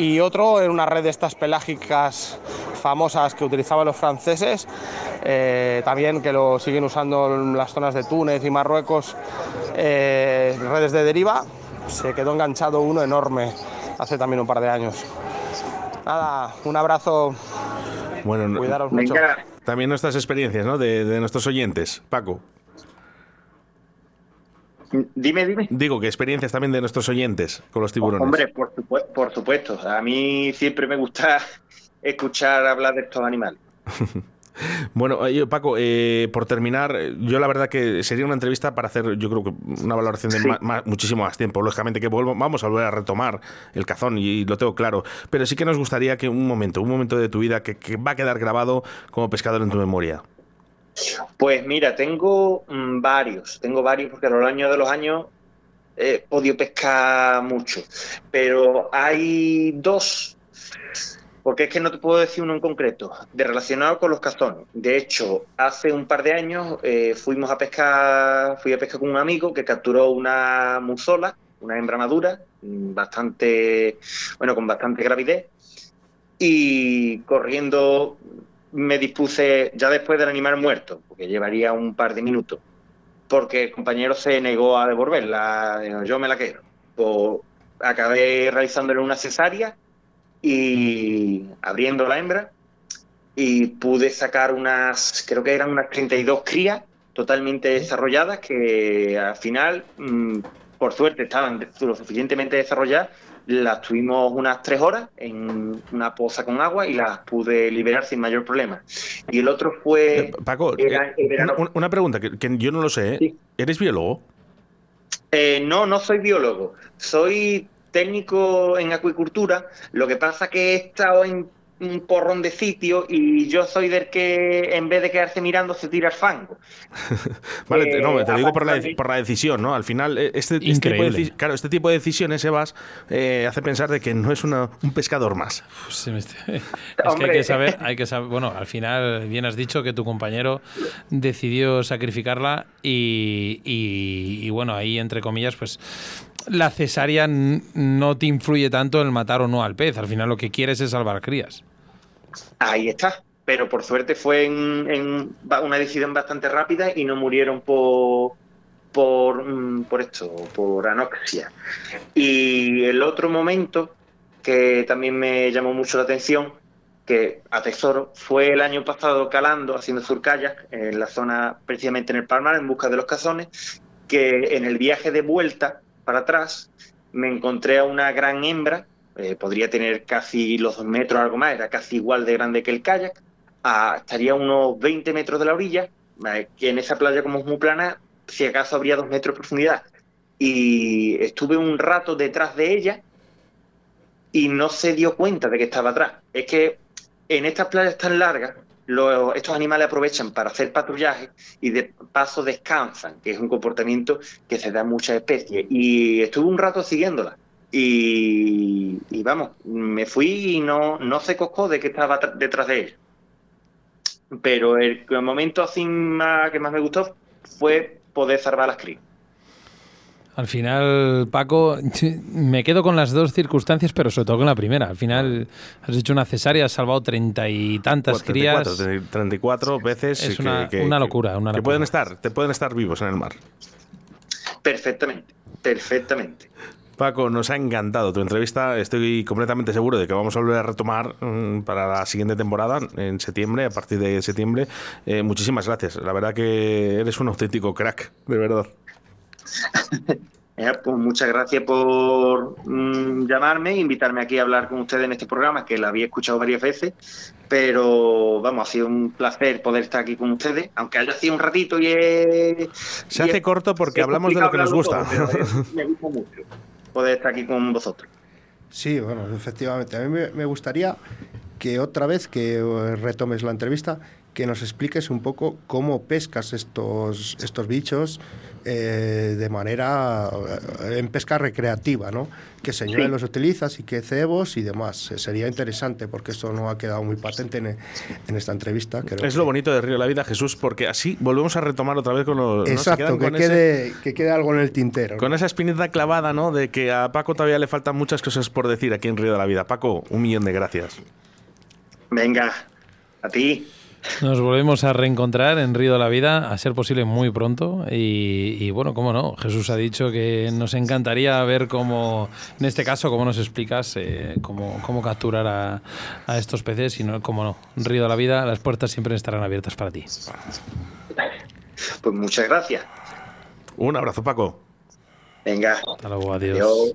Y otro en una red de estas pelágicas famosas que utilizaban los franceses, eh, también que lo siguen usando en las zonas de Túnez y Marruecos, eh, redes de deriva. Se quedó enganchado uno enorme hace también un par de años. Nada, un abrazo. Bueno, cuidaros mucho. También nuestras experiencias, ¿no? De, nuestros oyentes, Paco. Dime, dime. Digo que experiencias también de nuestros oyentes con los tiburones. Hombre, por, por supuesto. A mí siempre me gusta escuchar hablar de estos animales. Bueno, Paco, eh, por terminar, yo la verdad que sería una entrevista para hacer, yo creo que una valoración de muchísimo más tiempo. Lógicamente que vamos a volver a retomar el cazón y, lo tengo claro, pero sí que nos gustaría que un momento, un momento de tu vida que, va a quedar grabado como pescador en tu memoria. Pues mira, tengo mm, varios, tengo varios porque a lo largo de los años he podido pescar mucho, pero hay dos porque es que no te puedo decir uno en concreto, de relacionado con los cazones. De hecho, hace un par de años eh, fuimos a pescar, fui a pescar con un amigo que capturó una musola, una hembra madura, bastante, bueno, con bastante gravidez, y corriendo me dispuse, ya después del animal muerto, porque llevaría un par de minutos, porque el compañero se negó a devolverla, yo me la quiero. Pues acabé realizándole una cesárea y abriendo la hembra y pude sacar unas, creo que eran unas 32 crías totalmente desarrolladas que al final, mm, por suerte, estaban lo suficientemente desarrolladas las tuvimos unas tres horas en una poza con agua y las pude liberar sin mayor problema. Y el otro fue... Eh, Paco, eh, una, pregunta que, yo no lo sé. ¿eh? ¿Eres biólogo? no, no soy biólogo. Soy técnico en acuicultura. Lo que pasa que he estado en un porrón de sitio y yo soy del que en vez de quedarse mirando se tira el fango. vale, te, no, te lo digo por la, por la, decisión, ¿no? Al final, eh, este, este tipo, de, claro, este tipo de decisiones, Sebas, eh, hace pensar de que no es una, un pescador más. es que hay que saber, hay que saber, bueno, al final bien has dicho que tu compañero decidió sacrificarla y, y bueno, ahí entre comillas, pues la cesárea no te influye tanto en matar o no al pez. Al final lo que quieres es salvar crías. Ahí está. Pero por suerte fue en, una decisión bastante rápida y no murieron por, por, mm, por esto, por anoxia. Y el otro momento que también me llamó mucho la atención, que atesoro, fue el año pasado calando, haciendo surcallas en la zona, precisamente en el Palmar, en busca de los cazones, que en el viaje de vuelta para atrás me encontré a una gran hembra eh, podría tener casi los dos metros, algo más, era casi igual de grande que el kayak, estaría unos 20 metros de la orilla, eh, que en esa playa como es muy plana, si acaso habría dos metros de profundidad. Y estuve un rato detrás de ella y no se dio cuenta de que estaba atrás. Es que en estas playas tan largas, estos animales aprovechan para hacer patrullaje y de paso descansan, que es un comportamiento que se da a muchas especies. Y estuve un rato siguiéndola y, vamos, me fui y no, no se coscó de que estaba detrás de él. Pero el, momento así más, que más me gustó fue poder salvar las crías. Al final, Paco, me quedo con las dos circunstancias, pero sobre todo con la primera. Al final has hecho una cesárea, has salvado treinta y tantas crías. 34 veces. Es una, una, locura. Una que pueden estar, te pueden estar vivos en el mar. Perfectamente, perfectamente. Paco, nos ha encantado tu entrevista. Estoy completamente seguro de que vamos a volver a retomar mm, para la siguiente temporada, en septiembre, a partir de septiembre. Eh, muchísimas gracias. La verdad que eres un auténtico crack, de verdad. Eh, pues muchas gracias por mm, llamarme invitarme aquí a hablar con ustedes en este programa, que la había escuchado varias veces, pero vamos, ha sido un placer poder estar aquí con ustedes, aunque haya sido un ratito y Se hace corto porque hablamos de lo que nos gusta. me gusta mucho poder estar aquí con vosotros. Sí, bueno, efectivamente. A mí me gustaría que otra vez que retomes la entrevista, que nos expliques un poco cómo pescas estos, estos bichos eh, de manera eh, en pesca recreativa, ¿no? ¿Qué señales los utilizas y qué cebos y demás? Eh, sería interesante porque esto no ha quedado muy patente en, esta entrevista. es lo bonito de Río de la Vida, Jesús, porque así volvemos a retomar otra vez con los... Exacto, que, quede, que quede algo en el tintero. Con esa espinita clavada, ¿no? De que a Paco todavía le faltan muchas cosas por decir aquí en Río de la Vida. Paco, un millón de gracias. Venga, a ti. Nos volvemos a reencontrar en Río de la Vida, a ser posible muy pronto. Y, bueno, cómo no, Jesús ha dicho que nos encantaría ver cómo, en este caso, cómo nos explicas eh, cómo, cómo, capturar a, estos peces. Y no, cómo no, Río de la Vida, las puertas siempre estarán abiertas para ti. Pues muchas gracias. Un abrazo, Paco. Venga. Hasta luego, adiós.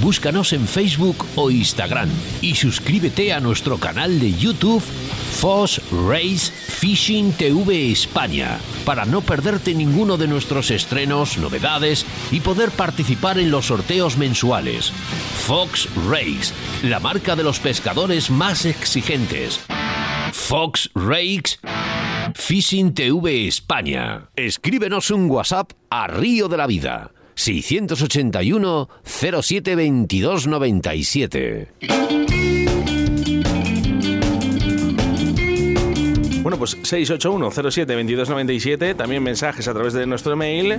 Búscanos en Facebook o Instagram y suscríbete a nuestro canal de YouTube Foss Race Fishing TV España para no perderte ninguno de nuestros estrenos, novedades y poder participar en los sorteos mensuales. Fox Race, la marca de los pescadores más exigentes. Fox Rakes, Fishing TV España. Escríbenos un WhatsApp a Río de la Vida. 681 07 22 97. Bueno, pues 681-07-2297, también mensajes a través de nuestro mail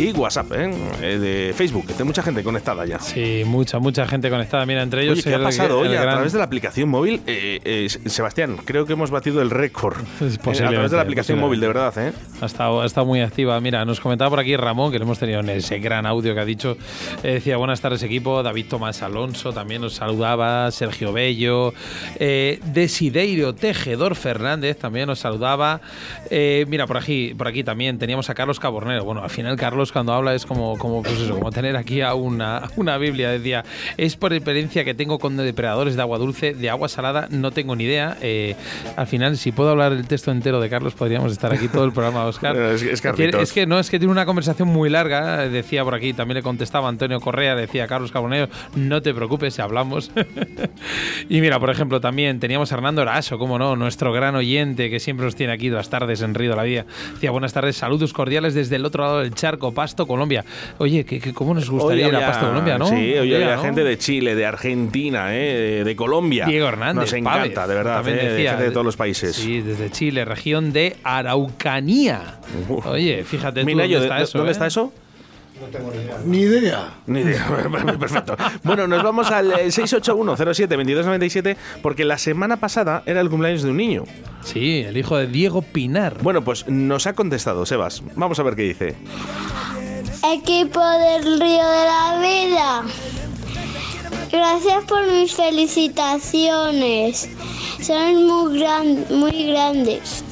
y WhatsApp, ¿eh? ¿eh? de Facebook, que hay mucha gente conectada ya. Sí, mucha, mucha gente conectada. Mira, entre ellos. Oye, ¿qué ha pasado hoy a través de la aplicación móvil? Eh, eh, Sebastián, creo que hemos batido el récord. a través de la aplicación móvil, de verdad, ¿eh? Ha estado, ha estado muy activa. Mira, nos comentaba por aquí Ramón, que lo hemos tenido en ese gran audio que ha dicho. decía, buenas tardes, equipo. David Tomás Alonso también nos saludaba. Sergio Bello. Desideiro Tejedor Fernández también nos saludaba. mira, por aquí, por aquí también teníamos a Carlos Cabornero. Bueno, al final, Carlos cuando habla es como, como, pues eso, como tener aquí a una, una Biblia. Decía, es por experiencia que tengo con depredadores de agua dulce, de agua salada, no tengo ni idea. Eh, al final, si puedo hablar el texto entero de Carlos, podríamos estar aquí todo el programa, Oscar. es, es, es, que no, es que tiene una conversación muy larga. Decía por aquí, también le contestaba Antonio Correa, decía Carlos Carbonero, no te preocupes si hablamos. y mira, por ejemplo, también teníamos a Hernando Eraso, como no, nuestro gran oyente que siempre nos tiene aquí las tardes en Río de la Vida. Decía, buenas tardes, saludos cordiales desde el otro lado del charco, Pasto, Colombia. Oye, ¿qué, cómo nos gustaría ir a Pasto, Colombia, no? Sí, hoy había gente de Chile, de Argentina, eh, de, Colombia. Diego Hernández. Nos encanta, de verdad, eh, decía, de, todos los países. Sí, desde Chile, región de Araucanía. Oye, fíjate tú, ¿dónde está eso? ¿Dónde está eh? eso? No tengo ni idea. Ni idea. Ni idea. Perfecto. Bueno, nos vamos al 681-07-2297 porque la semana pasada era el cumpleaños de un niño. Sí, el hijo de Diego Pinar. Bueno, pues nos ha contestado, Sebas. Vamos a ver qué dice. Equipo del Río de la Vida. Gracias por mis felicitaciones. Son muy, gran, muy grandes.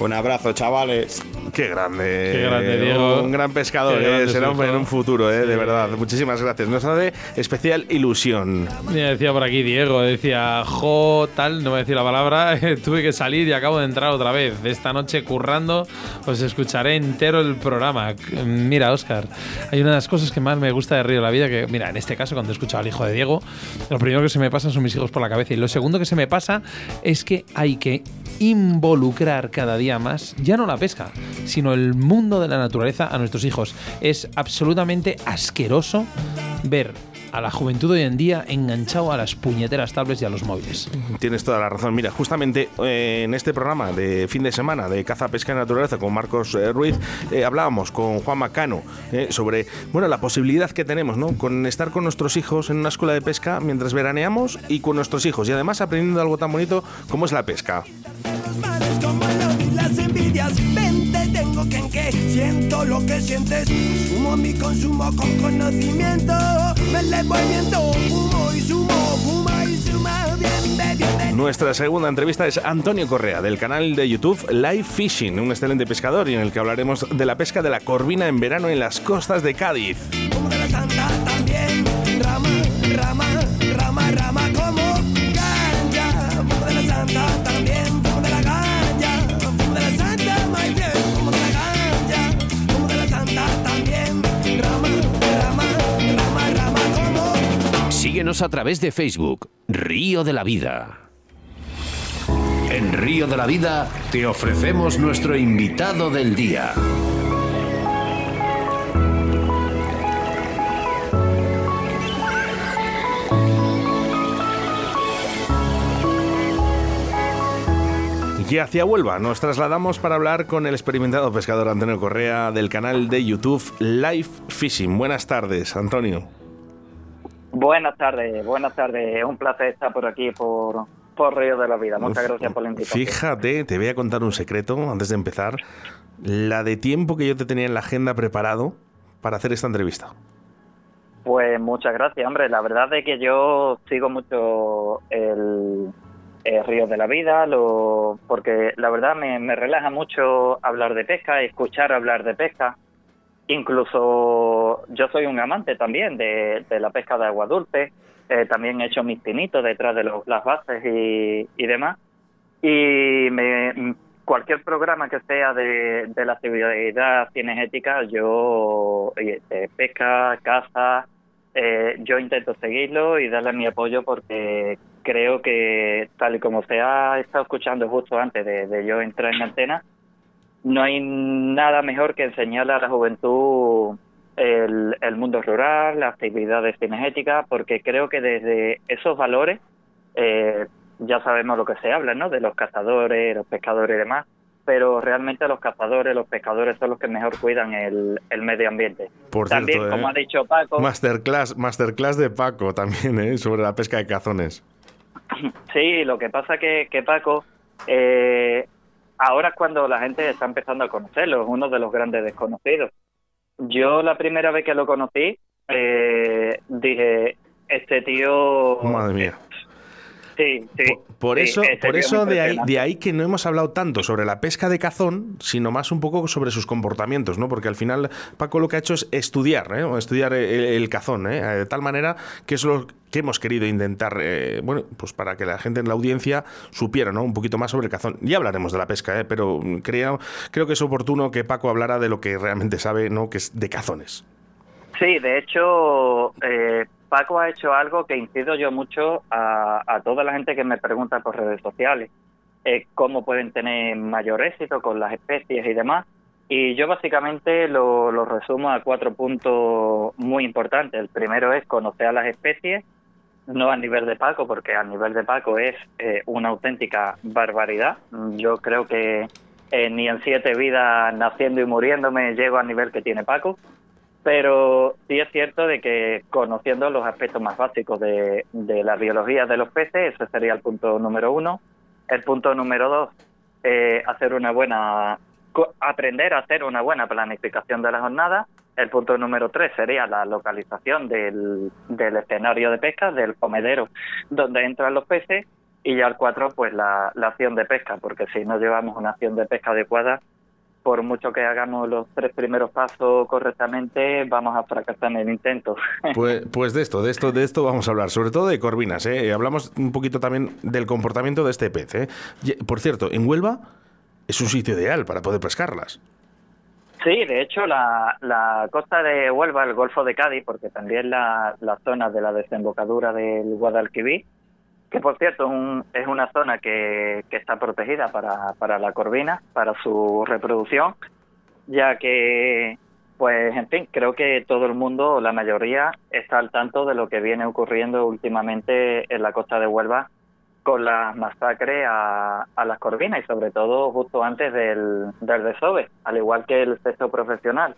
Un abrazo, chavales. Qué grande. Qué grande, Diego. Un gran pescador, eh, será en un futuro, eh, de verdad. Muchísimas gracias. Nos hace especial ilusión. Decía por aquí Diego, decía, jo, tal, no voy a decir la palabra, tuve que salir y acabo de entrar otra vez. Esta noche currando, pues escucharé entero el programa. Mira, Oscar, hay una de las cosas que más me gusta de Río de la Vida, que, mira, en este caso, cuando he escuchado al hijo de Diego, lo primero que se me pasa son mis hijos por la cabeza. Y lo segundo que se me pasa es que hay que involucrar cada día más, ya no la pesca, sino el mundo de la naturaleza a nuestros hijos. Es absolutamente asqueroso ver a la juventud hoy en día enganchado a las puñeteras tablets y a los móviles. Tienes toda la razón. Mira, justamente eh, en este programa de fin de semana de caza, pesca y naturaleza con Marcos eh, Ruiz, eh, hablábamos con Juan Macano sobre bueno, la posibilidad que tenemos ¿no? con estar con nuestros hijos en una escuela de pesca mientras veraneamos y con nuestros hijos y además aprendiendo algo tan bonito como es la pesca Vente, tengo que en que siento lo que sientes. Sumo mi consumo con conocimiento. Me viendo, fumo y sumo, fuma y suma. Bien, bien, Nuestra segunda entrevista es Antonio Correa, del canal de YouTube Live Fishing, un excelente pescador y en el que hablaremos de la pesca de la corvina en verano en las costas de Cádiz. Como de la santa Síguenos a través de Facebook, Río de la Vida. En Río de la Vida te ofrecemos nuestro invitado del día. Y hacia Huelva nos trasladamos para hablar con el experimentado pescador Antonio Correa del canal de YouTube Live Fishing. Buenas tardes, Antonio. Buenas tardes, buenas tardes. Un placer estar por aquí, por, por Río de la Vida. Muchas gracias por la invitación. Fíjate, te voy a contar un secreto antes de empezar. La de tiempo que yo te tenía en la agenda preparado para hacer esta entrevista. Pues muchas gracias, hombre. La verdad es que yo sigo mucho el, el Río de la Vida, lo, porque la verdad me, me relaja mucho hablar de pesca, escuchar hablar de pesca. Incluso yo soy un amante también de, la pesca de agua dulce. Eh, también he hecho mis pinitos detrás de los, las bases y, demás. Y me, cualquier programa que sea de, de la actividad cinegética, yo, de pesca, caza, eh, yo intento seguirlo y darle mi apoyo porque creo que, tal y como se ha estado escuchando justo antes de, yo entrar en antena, no hay nada mejor que enseñarle a la juventud el, el mundo rural, las actividades cinegéticas, porque creo que desde esos valores eh, ya sabemos lo que se habla, ¿no? De los cazadores, los pescadores y demás, pero realmente los cazadores, los pescadores son los que mejor cuidan el, medio ambiente. Por también, como ¿eh? ha dicho Paco... Masterclass, masterclass de Paco también, ¿eh? Sobre la pesca de cazones. Sí, lo que pasa que, que Paco, eh, ahora es cuando la gente está empezando a conocerlo, es uno de los grandes desconocidos. Yo la primera vez que lo conocí, eh, dije, este tío... Madre mía. Sí, sí. Por, eso, por eso de ahí, de ahí que no hemos hablado tanto sobre la pesca de cazón, sino más un poco sobre sus comportamientos, ¿no? Porque al final Paco lo que ha hecho es estudiar, ¿eh? estudiar el, cazón, ¿eh? De tal manera que es lo que hemos querido intentar, eh, bueno, pues para que la gente en la audiencia supiera, ¿no? Un poquito más sobre el cazón. Ya hablaremos de la pesca, ¿eh? Pero creo, creo que es oportuno que Paco hablara de lo que realmente sabe, ¿no? Que es de cazones. Sí, de hecho, eh, Paco ha hecho algo que incido yo mucho a, toda la gente que me pregunta por redes sociales, eh, cómo pueden tener mayor éxito con las especies y demás. Y yo básicamente lo, resumo a cuatro puntos muy importantes. El primero es conocer a las especies, no a nivel de Paco, porque a nivel de Paco es eh, una auténtica barbaridad. Yo creo que eh, ni en siete vidas naciendo y muriéndome llego al nivel que tiene Paco pero sí es cierto de que conociendo los aspectos más básicos de, la biología de los peces, ese sería el punto número uno. El punto número dos, eh, hacer una buena, aprender a hacer una buena planificación de la jornada. El punto número tres sería la localización del, del escenario de pesca, del comedero donde entran los peces. Y ya el cuatro, pues la, la acción de pesca, porque si no llevamos una acción de pesca adecuada, por mucho que hagamos los tres primeros pasos correctamente, vamos a fracasar en el intento. Pues, pues de esto, de esto, de esto vamos a hablar, sobre todo de corvinas. ¿eh? Hablamos un poquito también del comportamiento de este pez. ¿eh? Por cierto, en Huelva es un sitio ideal para poder pescarlas. Sí, de hecho la, la costa de Huelva, el Golfo de Cádiz, porque también la, la zona de la desembocadura del Guadalquivir, que por cierto es, una zona que, está protegida para, para, la corvina, para su reproducción, ya que, pues en fin, creo que todo el mundo, la mayoría, está al tanto de lo que viene ocurriendo últimamente en la costa de Huelva con las masacres a, las corvinas y sobre todo justo antes del, del desove, al igual que el sexto profesional.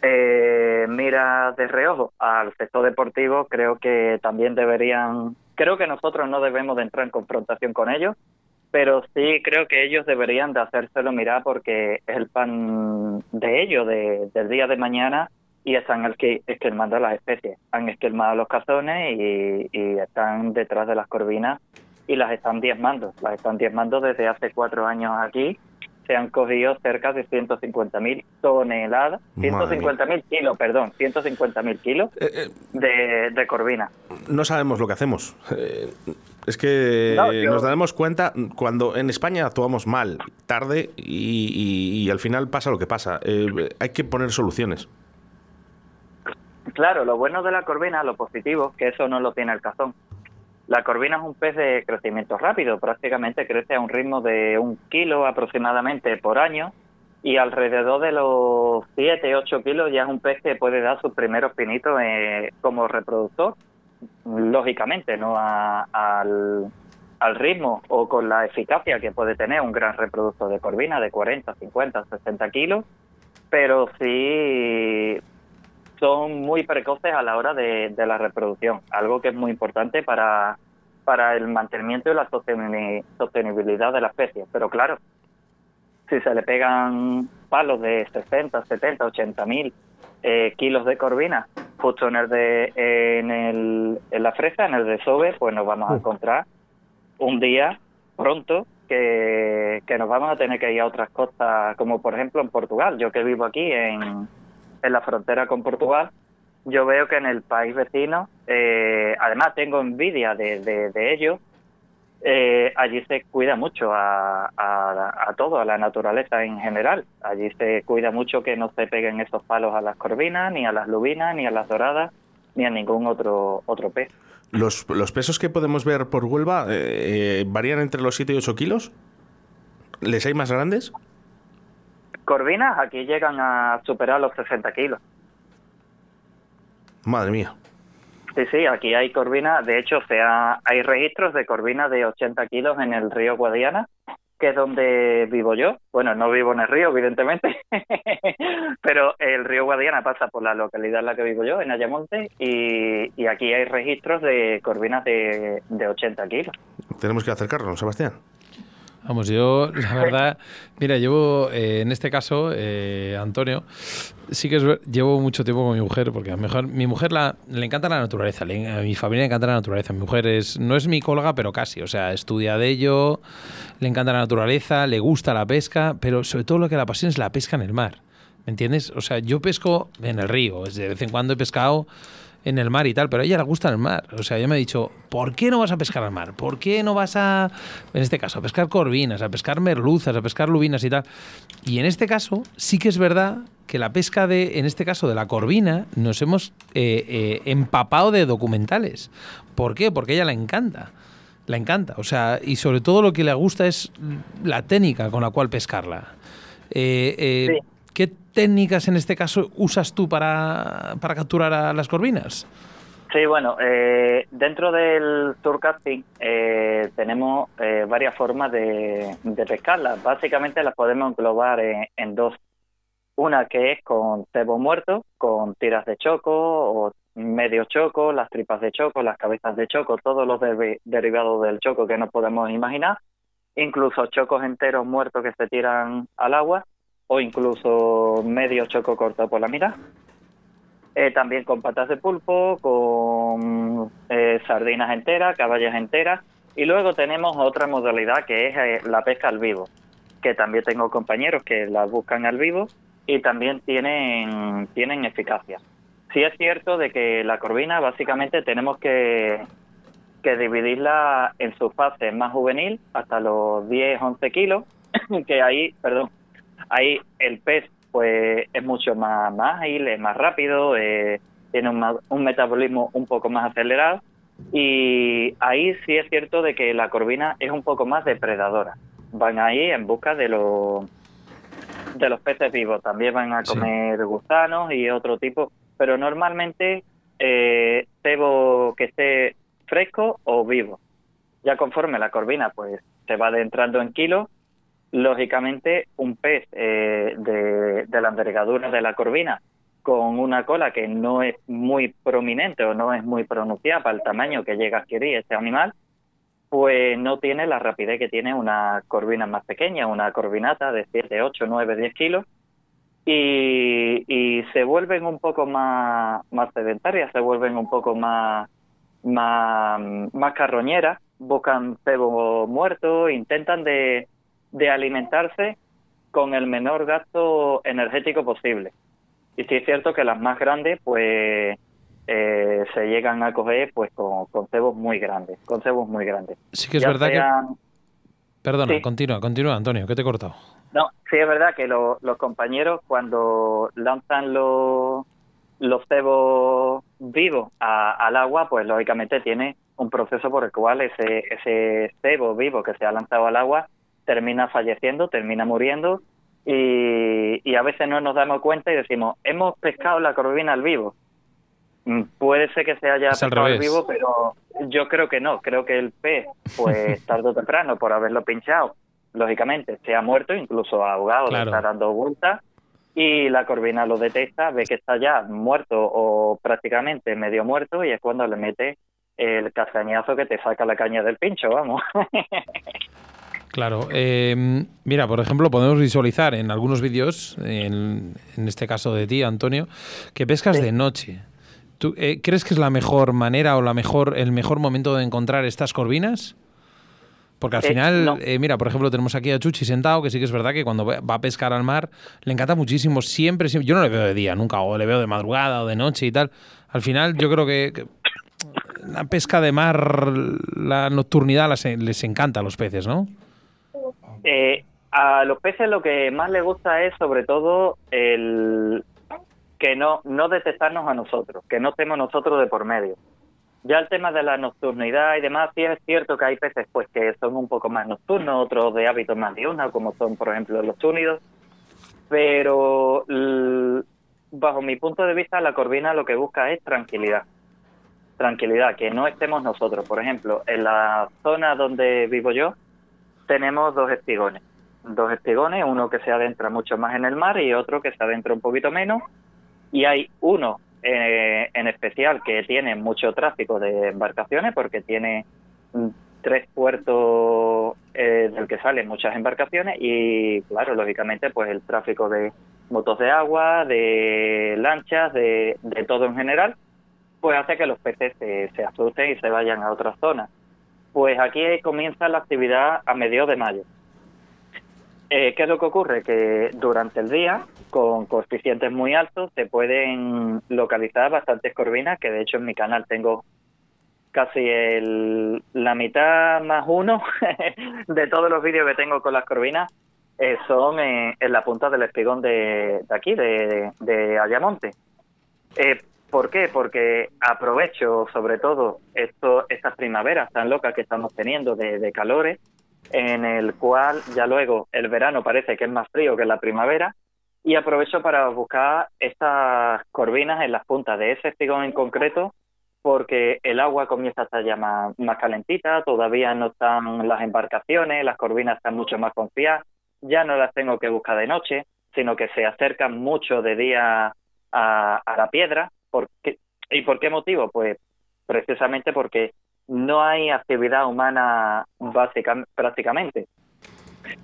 Eh, mira de reojo al sector deportivo, creo que también deberían Creo que nosotros no debemos de entrar en confrontación con ellos, pero sí creo que ellos deberían de hacérselo mirar porque es el pan de ellos, del día de mañana, y están el que esquilmando las especies. Han esquilmado los cazones y están detrás de las corvinas y las están diezmando. Las están diezmando desde hace cuatro años aquí se han cogido cerca de 150.000 toneladas, 150.000 kilos, perdón, 150.000 kilos eh, eh. de, de, corvina. No sabemos lo que hacemos. Eh, es que nos daremos cuenta cuando en España actuamos mal, tarde y, y, al final pasa lo que pasa. hay que poner soluciones. Claro, lo bueno de la corvina, lo positivo, que eso no lo tiene el cazón. La corvina es un pez de crecimiento rápido, prácticamente crece a un ritmo de un kilo aproximadamente por año y alrededor de los 7, 8 kilos ya es un pez que puede dar sus primeros pinitos eh, como reproductor, lógicamente, no al, al ritmo o con la eficacia que puede tener un gran reproductor de corvina de 40, 50, 60 kilos, pero sí son muy precoces a la hora de, la reproducción, algo que es muy importante para, para el mantenimiento y la sostenibilidad de la especie. Pero claro, si se le pegan palos de 60, 70, 80 mil eh, kilos de corvina justo en el de en, el, en la fresa, en el desove, pues nos vamos a encontrar un día pronto que, que nos vamos a tener que ir a otras costas, como por ejemplo en Portugal. Yo que vivo aquí en, en la frontera con Portugal, yo veo que en el país vecino, eh, además tengo envidia de, de, ellos, eh, allí se cuida mucho a, todo, a la naturaleza en general. Allí se cuida mucho que no se peguen esos palos a las corvinas, ni a las lubinas, ni a las doradas, ni a ningún otro, otro pez. ¿Los, pesos que podemos ver por Huelva eh, varían entre los 7 y 8 kilos? ¿Les hay más grandes? Corvinas aquí llegan a superar los 60 kilos. Madre mía. Sí, sí, aquí hay corvinas. De hecho, sea, hay registros de corvinas de 80 kilos en el río Guadiana, que es donde vivo yo. Bueno, no vivo en el río, evidentemente, pero el río Guadiana pasa por la localidad en la que vivo yo, en Ayamonte, y, aquí hay registros de corvinas de, de 80 kilos. Tenemos que acercarnos, Sebastián. Vamos, yo, la verdad, mira, llevo, eh, en este caso, eh, Antonio, sí que llevo mucho tiempo con mi mujer, porque a lo mejor mi mujer la, le encanta la naturaleza, a mi familia le encanta la naturaleza. Mi mujer es, no es mi colega, pero casi, o sea, estudia de ello, le encanta la naturaleza, le gusta la pesca, pero sobre todo lo que la apasiona es la pesca en el mar. ¿Me entiendes? O sea, yo pesco en el río, de vez en cuando he pescado en el mar y tal, pero a ella le gusta el mar. O sea, ella me ha dicho, ¿por qué no vas a pescar al mar? ¿Por qué no vas a, en este caso, a pescar corvinas, a pescar merluzas, a pescar lubinas y tal? Y en este caso, sí que es verdad que la pesca de, en este caso, de la corvina, nos hemos eh, eh, empapado de documentales. ¿Por qué? Porque a ella le encanta. Le encanta. O sea, y sobre todo lo que le gusta es la técnica con la cual pescarla. Eh, ¿Qué técnicas en este caso usas tú para, capturar a las corvinas? Sí, bueno, eh, dentro del tourcasting eh, tenemos eh, varias formas de, pescarlas. Básicamente las podemos englobar en, dos. Una que es con cebo muerto, con tiras de choco o medio choco, las tripas de choco, las cabezas de choco, todos los derivados del choco que nos podemos imaginar, incluso chocos enteros muertos que se tiran al agua o incluso medio choco corto por la mitad. Eh, también con patas de pulpo, con eh, sardinas enteras, caballas enteras. Y luego tenemos otra modalidad que es eh, la pesca al vivo, que también tengo compañeros que la buscan al vivo y también tienen, tienen eficacia. Sí es cierto de que la corvina básicamente tenemos que, que dividirla en su fase más juvenil, hasta los 10, 11 kilos, que ahí, perdón, Ahí el pez pues es mucho más, más ágil, es más rápido, eh, tiene un, metabolismo un poco más acelerado y ahí sí es cierto de que la corvina es un poco más depredadora. Van ahí en busca de los de los peces vivos, también van a comer gusanos y otro tipo, pero normalmente eh, cebo que esté fresco o vivo. Ya conforme la corvina pues se va adentrando en kilos, lógicamente un pez eh, de, la envergadura de la corvina con una cola que no es muy prominente o no es muy pronunciada para el tamaño que llega a adquirir este animal, pues no tiene la rapidez que tiene una corvina más pequeña, una corvinata de 7, 8, 9, 10 kilos, y, se vuelven un poco más, más sedentarias, se vuelven un poco más, más, más carroñeras, buscan cebo muerto, intentan de, de alimentarse con el menor gasto energético posible. Y sí es cierto que las más grandes, pues eh, se llegan a coger pues con, cebos muy grandes, con cebos muy grandes. Sí que es verdad que... Perdona, continúa, continúa, Antonio, que te he cortado. No, sí es verdad que los compañeros cuando lanzan los, los cebos vivos al agua, pues lógicamente tiene un proceso por el cual ese, ese cebo vivo que se ha lanzado al agua termina falleciendo, termina muriendo y, a veces no nos damos cuenta y decimos, hemos pescado la corvina al vivo. Mm, puede ser que se haya pescado al, vivo, pero yo creo que no. Creo que el pez, pues tarde o temprano, por haberlo pinchado, lógicamente, se ha muerto, incluso ahogado, está dando vueltas y la corvina lo detecta, ve que está ya muerto o prácticamente medio muerto y es cuando le mete el castañazo que te saca la caña del pincho, vamos. Claro. Em, mira, por ejemplo, podemos visualizar en algunos vídeos, en, este caso de ti, Antonio, que pescas de noche. ¿Tú eh, crees que es la mejor manera o la mejor, el mejor momento de encontrar estas corvinas? Porque al eh, final, eh, mira, por ejemplo, tenemos aquí a Chuchi sentado, que sí que es verdad que cuando va a pescar al mar le encanta muchísimo, siempre, siempre. Yo no le veo de día, nunca, o le veo de madrugada o de noche y tal. Al final, yo creo que, la pesca de mar, la nocturnidad les encanta a los peces, ¿no? Eh, a los peces lo que más les gusta es sobre todo el que no, no detectarnos a nosotros, que no estemos nosotros de por medio. Ya el tema de la nocturnidad y demás, sí es cierto que hay peces pues que son un poco más nocturnos, otros de hábitos más diurnos, como son por ejemplo los túnidos, pero bajo mi punto de vista la corvina lo que busca es tranquilidad. Tranquilidad, que no estemos nosotros. Por ejemplo, en la zona donde vivo yo tenemos dos espigones. Dos espigones, uno que se adentra mucho más en el mar y otro que se adentra un poquito menos. Y hay uno eh, en especial que tiene mucho tráfico de embarcaciones porque tiene tres puertos eh, del que salen muchas embarcaciones y claro, lógicamente pues el tráfico de motos de agua, de lanchas, de, todo en general, pues hace que los peces se, se asusten y se vayan a otras zonas. Pues aquí comienza la actividad a mediados de mayo. Eh, ¿Qué es lo que ocurre? Que durante el día, con coeficientes muy altos, se pueden localizar bastantes corvinas, que de hecho en mi canal tengo casi el, la mitad más uno de todos los vídeos que tengo con las corvinas eh, son en la punta del espigón de, aquí, de, de Ayamonte. ¿Por qué? Porque aprovecho sobre todo esto, estas primaveras tan locas que estamos teniendo de, calores en el cual ya luego el verano parece que es más frío que la primavera y aprovecho para buscar estas corvinas en las puntas de ese espigón en concreto porque el agua comienza a estar ya más, calentita, todavía no están las embarcaciones, las corvinas están mucho más confiadas, ya no las tengo que buscar de noche, sino que se acercan mucho de día a, a la piedra. ¿Por ¿Y por qué motivo? Pues precisamente porque no hay actividad humana básica, prácticamente.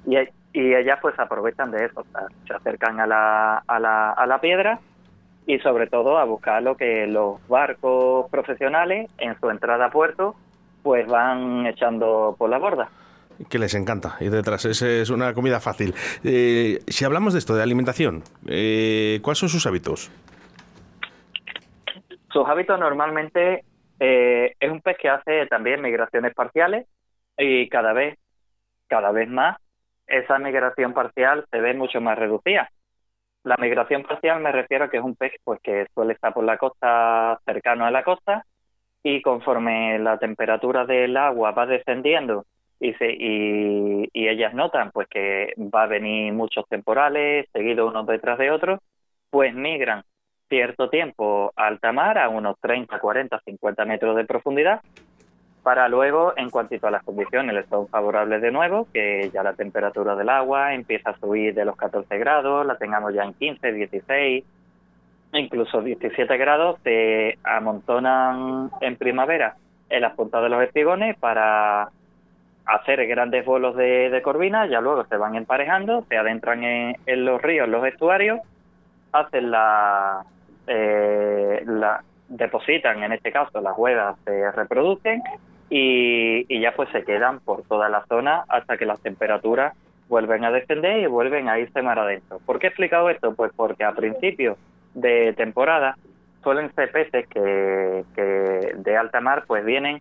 Y, y ellas pues aprovechan de eso, se acercan a la, a, la, a la piedra y sobre todo a buscar lo que los barcos profesionales en su entrada a puerto pues van echando por la borda. Que les encanta y detrás es, es una comida fácil. Eh, si hablamos de esto, de alimentación, eh, ¿cuáles son sus hábitos? Sus hábitos normalmente eh, es un pez que hace también migraciones parciales y cada vez, cada vez más, esa migración parcial se ve mucho más reducida. La migración parcial me refiero a que es un pez pues que suele estar por la costa, cercano a la costa, y conforme la temperatura del agua va descendiendo y, se, y, ellas notan pues que va a venir muchos temporales seguidos unos detrás de otros, pues migran cierto tiempo alta mar, a unos 30, 40, 50 metros de profundidad, para luego, en cuanto a las condiciones, son favorables de nuevo, que ya la temperatura del agua empieza a subir de los 14 grados, la tengamos ya en 15, 16, incluso 17 grados, se amontonan en primavera en las puntas de los espigones para hacer grandes bolos de, de corvina, ya luego se van emparejando, se adentran en, en los ríos, los estuarios, hacen la, eh, la depositan, en este caso las huevas se reproducen y, ya pues se quedan por toda la zona hasta que las temperaturas vuelven a descender y vuelven a irse mar adentro. ¿Por qué he explicado esto? Pues porque a principios de temporada suelen ser peces que, que de alta mar pues vienen,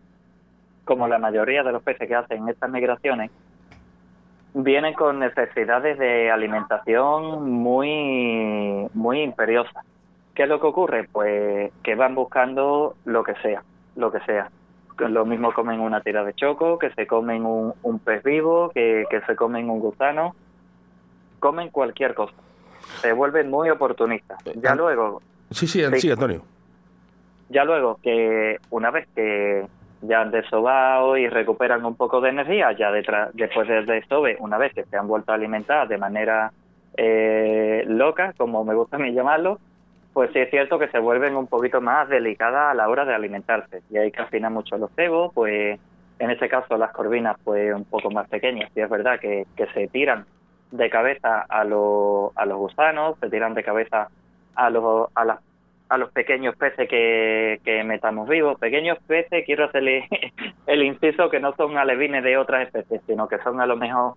como la mayoría de los peces que hacen estas migraciones, vienen con necesidades de alimentación muy, muy imperiosas. ¿Qué es lo que ocurre? Pues que van buscando lo que sea, lo que sea. Lo mismo comen una tira de choco, que se comen un, un pez vivo, que, que se comen un gusano, comen cualquier cosa. Se vuelven muy oportunistas. Ya ah, luego... Sí, sí, sí, Antonio. Ya luego que una vez que ya han desobado y recuperan un poco de energía, ya detrás, después del desove, una vez que se han vuelto a alimentar de manera eh, loca, como me gusta a mí llamarlo, pues sí es cierto que se vuelven un poquito más delicadas a la hora de alimentarse y hay que afinar mucho los cebos, pues en este caso las corvinas pues un poco más pequeñas, y es verdad que, que se tiran de cabeza a, los a los gusanos, se tiran de cabeza a los, a, las, a los pequeños peces que, que metamos vivos. Pequeños peces, quiero hacerle el inciso que no son alevines de otras especies, sino que son a lo mejor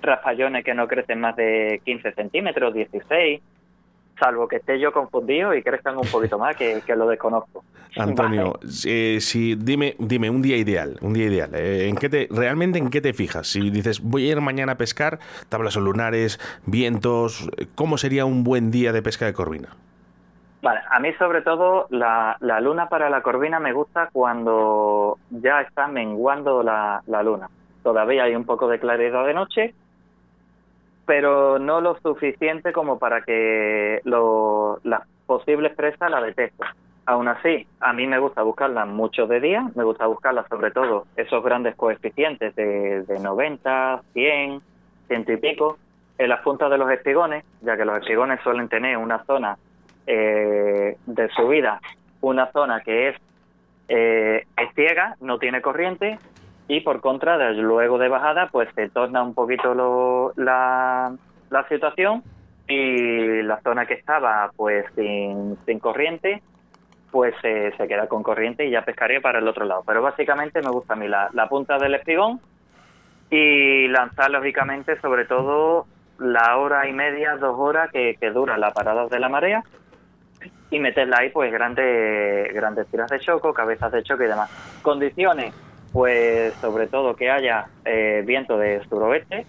raspallones que no crecen más de 15 centímetros, 16, salvo que esté yo confundido y crezcan un poquito más, que, lo desconozco. Antonio, eh, si, dime, dime un día ideal, un día ideal. Eh, ¿en qué te, ¿Realmente en qué te fijas? Si dices, voy a ir mañana a pescar, tablas o lunares, vientos, ¿cómo sería un buen día de pesca de corvina? Vale, a mí sobre todo la, la luna para la corvina me gusta cuando ya está menguando la, la luna. Todavía hay un poco de claridad de noche, pero no lo suficiente como para que lo, las posibles presas la detesten. Aún así, a mí me gusta buscarlas mucho de día, me gusta buscarlas sobre todo esos grandes coeficientes de, de 90, 100, ciento y pico, en las puntas de los espigones, ya que los espigones suelen tener una zona eh, de subida, una zona que es, eh, es ciega, no tiene corriente, y por contra, de, luego de bajada, pues se torna un poquito lo, la, la situación y la zona que estaba pues sin, sin corriente pues eh, se queda con corriente y ya pescaría para el otro lado. Pero básicamente me gusta a mí la, la punta del espigón y lanzar lógicamente sobre todo la hora y media, dos horas que, que dura la parada de la marea y meterla ahí pues grandes grandes tiras de choco, cabezas de choque y demás. Condiciones, pues sobre todo que haya eh, viento de suroeste,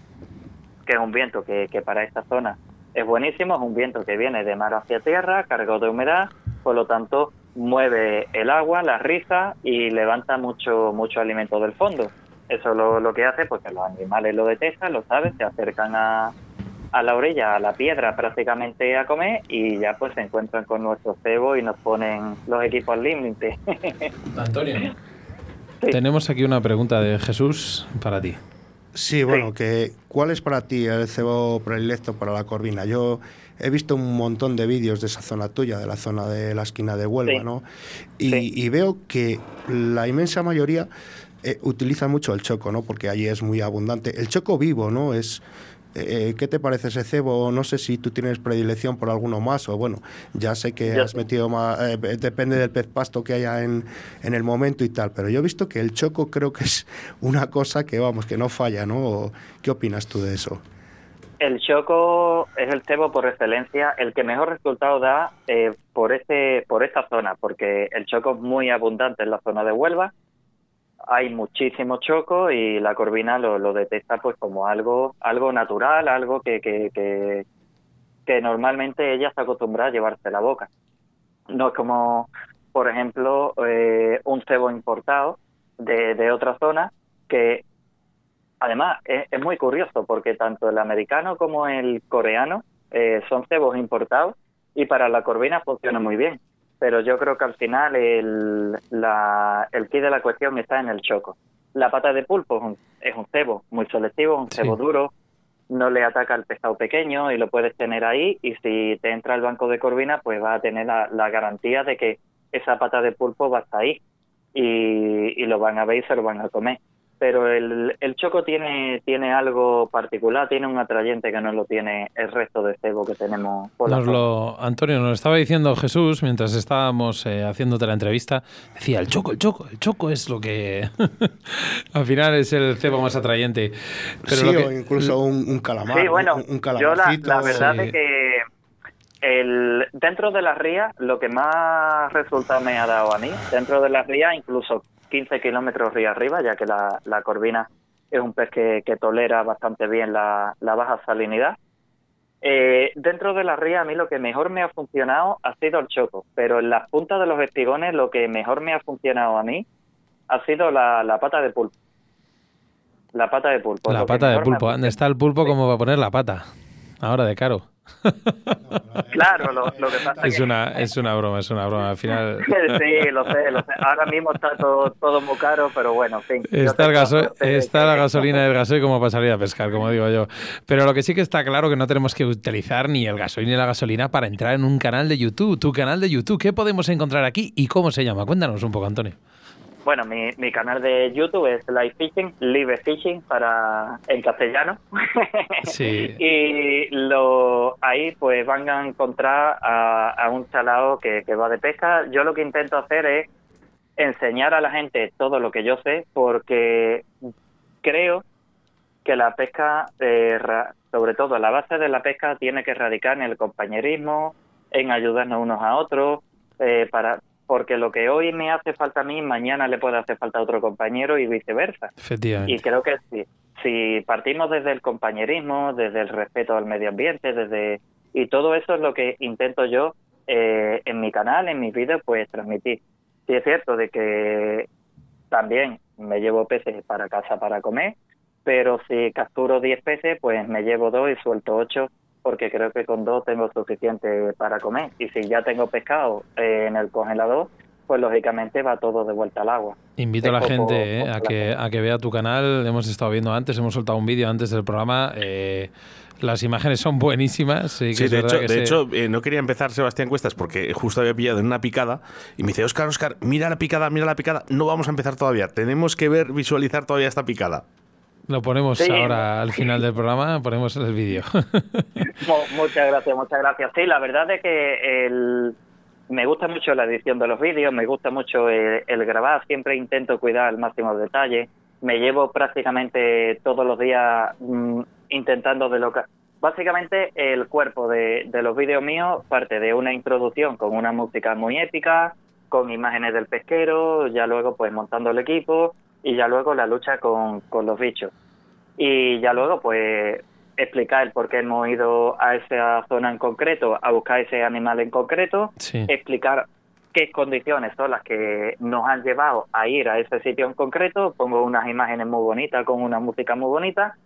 que es un viento que, que para esta zona es buenísimo, es un viento que viene de mar hacia tierra, cargado de humedad, por lo tanto mueve el agua, la risa y levanta mucho mucho alimento del fondo. Eso lo, lo que hace pues que los animales lo detestan, lo saben, se acercan a, a la orilla, a la piedra prácticamente a comer y ya pues se encuentran con nuestro cebo y nos ponen los equipos al límite. Antonio. Tenemos aquí una pregunta de Jesús para ti. Sí, bueno, que ¿cuál es para ti el cebo predilecto para la corvina? Yo he visto un montón de vídeos de esa zona tuya, de la zona de la esquina de Huelva, Sí. ¿no? Y, y veo que la inmensa mayoría eh, utiliza mucho el choco, ¿no? Porque allí es muy abundante. El choco vivo, ¿no? Es eh, ¿Qué te parece ese cebo? No sé si tú tienes predilección por alguno más o bueno, ya sé que has metido más, eh, depende del pez pasto que haya en, en el momento y tal, pero yo he visto que el choco creo que es una cosa que vamos, que no falla, ¿no? ¿Qué opinas tú de eso? El choco es el cebo por excelencia, el que mejor resultado da eh, por este por esta zona, porque el choco es muy abundante en la zona de Huelva. Hay muchísimo choco y la corvina lo, detecta pues como algo algo natural, algo que, que, que, que normalmente ella está acostumbrada a llevarse la boca. No es como, por ejemplo, eh, un cebo importado de, de otra zona que Además, es, es muy curioso porque tanto el americano como el coreano eh, son cebos importados y para la corvina funciona muy bien. Pero yo creo que al final el, la, el key de la cuestión está en el choco. La pata de pulpo es un, es un cebo muy selectivo, un Sí. cebo duro, no le ataca al pescado pequeño y lo puedes tener ahí y si te entra el banco de corvina pues vas a tener la, la garantía de que esa pata de pulpo va a estar ahí y, y lo van a ver y se lo van a comer. Pero el, el choco tiene, tiene algo particular, tiene un atrayente que no lo tiene el resto de cebo que tenemos por la Nos lo, Antonio, nos lo estaba diciendo Jesús mientras estábamos eh, haciéndote la entrevista. Decía, el choco, el choco, el choco es lo que al final es el cebo más atrayente. Pero sí, lo que- o incluso un, un calamar, Sí, bueno, un, un yo la, la verdad sí. es que el, dentro de la ría, lo que más resultado me ha dado a mí, dentro de la ría, incluso 15 kilómetros río arriba, ya que la, la corvina es un pez que, que tolera bastante bien la, la baja salinidad. Eh, dentro de la ría, a mí lo que mejor me ha funcionado ha sido el choco, pero en las puntas de los espigones, lo que mejor me ha funcionado a mí ha sido la, la pata de pulpo. La pata de pulpo. la pata de pulpo. ¿Dónde está el pulpo? ¿Cómo va a poner la pata? Ahora de caro. Claro, lo, lo que pasa Es que... una, es una broma, es una broma. Al final Sí, lo sé, lo sé. Ahora mismo está todo, todo muy caro, pero bueno, en fin. Está, el gaso- está la gasolina y el gasoil como para salir a pescar, como digo yo. Pero lo que sí que está claro que no tenemos que utilizar ni el gasoil ni la gasolina para entrar en un canal de YouTube. Tu canal de YouTube, ¿qué podemos encontrar aquí y cómo se llama? Cuéntanos un poco, Antonio. Bueno, mi, mi canal de YouTube es Live Fishing, Live Fishing para en castellano. Sí. y lo ahí pues van a encontrar a, a un chalao que, que va de pesca. Yo lo que intento hacer es enseñar a la gente todo lo que yo sé porque creo que la pesca, eh, ra- sobre todo la base de la pesca, tiene que radicar en el compañerismo, en ayudarnos unos a otros, eh, para porque lo que hoy me hace falta a mí, mañana le puede hacer falta a otro compañero y viceversa. Y Efectivamente. creo que si, si partimos desde el compañerismo, desde el respeto al medio ambiente, desde y todo eso es lo que intento yo eh, en mi canal, en mis vídeos, pues transmitir. Sí es cierto de que también me llevo peces para casa para comer, pero si capturo 10 peces, pues me llevo dos y suelto 8 porque creo que con dos tengo suficiente para comer. Y si ya tengo pescado eh, en el congelador, pues lógicamente va todo de vuelta al agua. Invito a la gente eh, a, que, a que vea tu canal. Hemos estado viendo antes, hemos soltado un vídeo antes del programa. Eh, las imágenes son buenísimas. Sí, de, hecho, eh, no quería empezar Sebastián Cuestas porque justo había pillado en una picada y me dice, Oscar, Oscar, mira la picada, mira la picada. No vamos a empezar todavía. Tenemos que ver, visualizar todavía esta picada. Lo ponemos ahora al final del programa, ponemos el vídeo. muchas gracias, muchas gracias. Sí, la verdad es que el, me gusta mucho la edición de los vídeos, me gusta mucho el, grabar, siempre intento cuidar al máximo detalle. Me llevo prácticamente todos los días mm, intentando de lo que... Básicamente el cuerpo de, de los vídeos míos parte de una introducción con una música muy épica, con imágenes del pesquero, ya luego pues montando el equipo y ya luego la lucha con, con los bichos. Y ya luego pues explicar por qué hemos ido a esa zona en concreto, a buscar ese animal en concreto, explicar qué condiciones son las que nos han llevado a ir a ese sitio en concreto, pongo unas imágenes muy bonitas con una música muy bonita.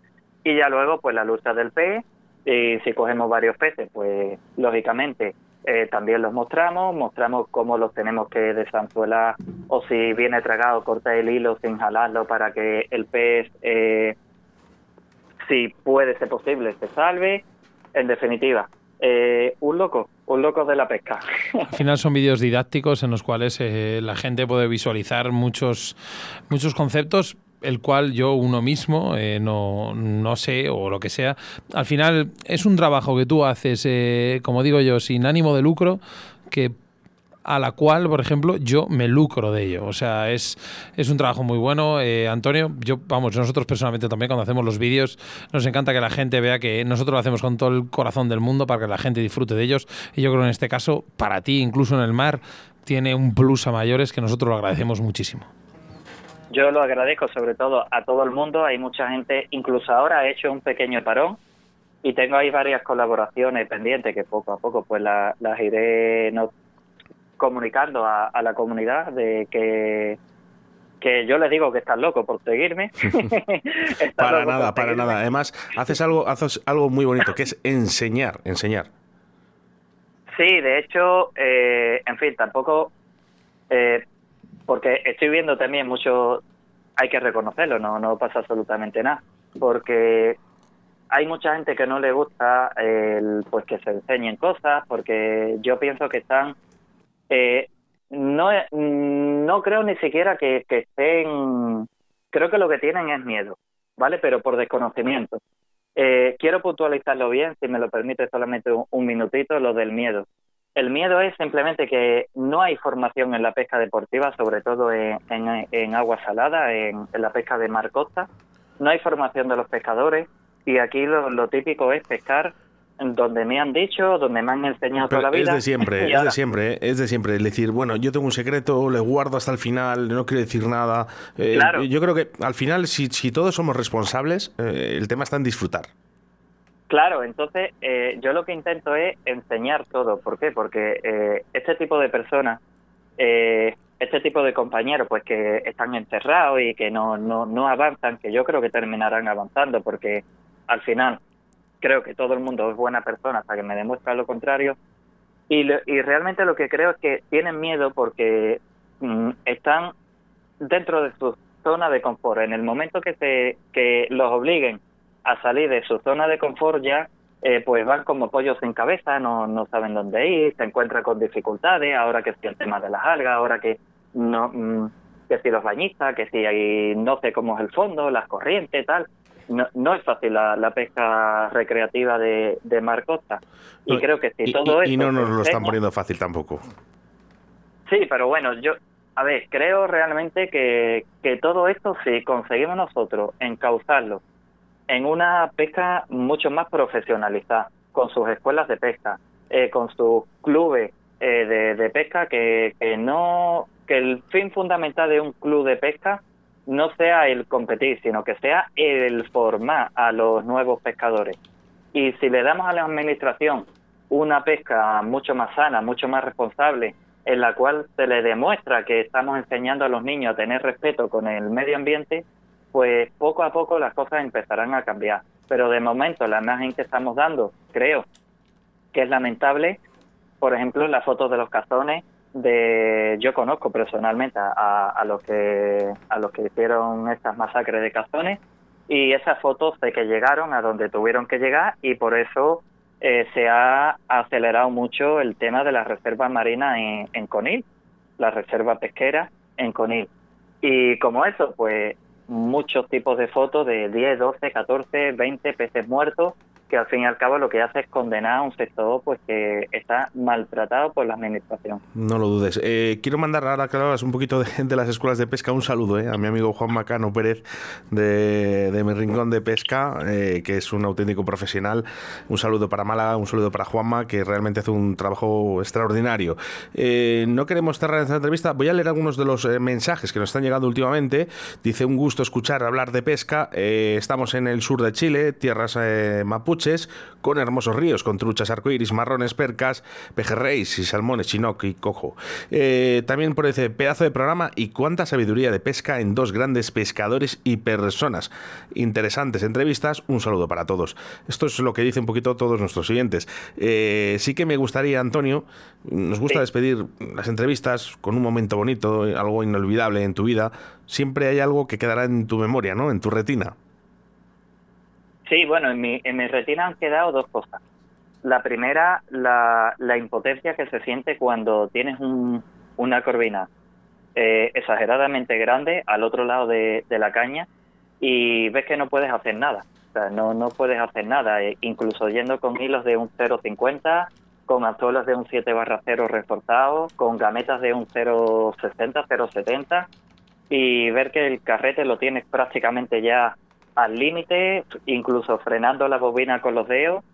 Y ya luego pues la lucha del pez. Y si cogemos varios peces pues lógicamente eh, también los mostramos, mostramos cómo los tenemos que desanzuelar o si viene tragado cortar el hilo sin jalarlo para que el pez eh, si puede ser posible se salve en definitiva eh, un loco, un loco de la pesca. Al final son vídeos didácticos en los cuales la gente puede visualizar muchos, muchos conceptos, el cual yo uno mismo eh, no, no, sé o lo que sea. Al final es un trabajo que tú haces, eh, como digo yo, sin ánimo de lucro, que a la cual, por ejemplo, yo me lucro de ello. O sea, es, es un trabajo muy bueno. Eh, Antonio, yo, vamos, nosotros personalmente también cuando hacemos los vídeos, nos encanta que la gente vea que nosotros lo hacemos con todo el corazón del mundo para que la gente disfrute de ellos. Y yo creo en este caso, para ti, incluso en el mar, tiene un plus a mayores que nosotros lo agradecemos muchísimo. Yo lo agradezco sobre todo a todo el mundo. Hay mucha gente, incluso ahora he hecho un pequeño parón y tengo ahí varias colaboraciones pendientes que poco a poco pues las iré no, comunicando a, la comunidad de que que yo les digo que estás loco por seguirme. para nada, para nada. Además, haces algo, haces algo muy bonito, que es enseñar, enseñar. Sí, de hecho, eh, en fin, tampoco eh, porque estoy viendo también mucho, hay que reconocerlo, no, no pasa absolutamente nada, porque hay mucha gente que no le gusta el, pues que se enseñen cosas, porque yo pienso que están, eh, no, no creo ni siquiera que, estén, creo que lo que tienen es miedo, ¿vale? Pero por desconocimiento. Eh, quiero puntualizarlo bien, si me lo permite solamente un minutito, lo del miedo. El miedo es simplemente que no hay formación en la pesca deportiva, sobre todo en, en, agua salada, en, la pesca de mar costa. No hay formación de los pescadores y aquí lo, típico es pescar donde me han dicho, donde me han enseñado toda la vida. Es de siempre, es de siempre, es de siempre. Es decir, bueno, yo tengo un secreto, le guardo hasta el final, no quiero decir nada. Eh, yo creo que al final, si, si todos somos responsables, eh, el tema está en disfrutar. Claro, entonces eh, yo lo que intento es enseñar todo. ¿Por qué? Porque eh, este tipo de personas, eh, este tipo de compañeros, pues que están encerrados y que no, no, no avanzan, que yo creo que terminarán avanzando, porque al final creo que todo el mundo es buena persona hasta que me demuestra lo contrario. Y, y realmente lo que creo es que tienen miedo porque mm, están dentro de su zona de confort. En el momento que, se, que los obliguen a salir de su zona de confort ya eh, pues van como pollos sin cabeza, no, no saben dónde ir, se encuentran con dificultades, ahora que si el tema de las algas, ahora que no mm, que si los bañistas, que si hay, no sé cómo es el fondo, las corrientes, tal. No, no es fácil la, pesca recreativa de, de mar costa. Y creo que si todo y, Y no nos lo están poniendo fácil tampoco. Sí, pero bueno, yo, a ver, creo realmente que, que todo esto, si conseguimos nosotros encauzarlo en una pesca mucho más profesionalizada, con sus escuelas de pesca, eh, con sus clubes eh, de, pesca, que, no que el fin fundamental de un club de pesca no sea el competir, sino que sea el formar a los nuevos pescadores. Y si le damos a la administración una pesca mucho más sana, mucho más responsable, en la cual se le demuestra que estamos enseñando a los niños a tener respeto con el medio ambiente, pues poco a poco las cosas empezarán a cambiar. Pero de momento la imagen que estamos dando, creo que es lamentable, por ejemplo, la foto de los cazones de yo conozco personalmente a, a, los que a los que hicieron estas masacres de cazones y esas fotos de que llegaron a donde tuvieron que llegar y por eso eh, se ha acelerado mucho el tema de la reserva marina en, en Conil, la reserva pesquera en Conil. Y como eso, pues muchos tipos de fotos de 10, 12, 14, 20 peces muertos que al fin y al cabo lo que hace es condenar a un sector pues que está maltratado por la administración. No lo dudes. Eh, quiero mandar ahora que hablas un poquito de, de, las escuelas de pesca un saludo eh, a mi amigo Juan Macano Pérez de, de mi rincón de pesca, eh, que es un auténtico profesional. Un saludo para Málaga, un saludo para Juanma, que realmente hace un trabajo extraordinario. Eh, no queremos cerrar esta entrevista. Voy a leer algunos de los eh, mensajes que nos están llegando últimamente. Dice un gusto escuchar hablar de pesca. Eh, estamos en el sur de Chile, tierras eh, con hermosos ríos, con truchas arcoíris, marrones, percas, pejerreyes y salmones, chinook y cojo. Eh, también por ese pedazo de programa y cuánta sabiduría de pesca en dos grandes pescadores y personas. Interesantes entrevistas, un saludo para todos. Esto es lo que dicen un poquito todos nuestros siguientes. Eh, sí que me gustaría, Antonio, nos gusta sí. despedir las entrevistas con un momento bonito, algo inolvidable en tu vida. Siempre hay algo que quedará en tu memoria, ¿no? En tu retina. Sí, bueno, en mi, en mi retina han quedado dos cosas. La primera, la, la impotencia que se siente cuando tienes un, una corvina eh, exageradamente grande al otro lado de, la caña y ves que no puedes hacer nada. O sea, no, no puedes hacer nada, eh, incluso yendo con hilos de un 0,50, con anzuelos de un 7 barra 0 reforzado, con gametas de un 0,60, 0,70 y ver que el carrete lo tienes prácticamente ya al límite, incluso frenando la bobina con los dedos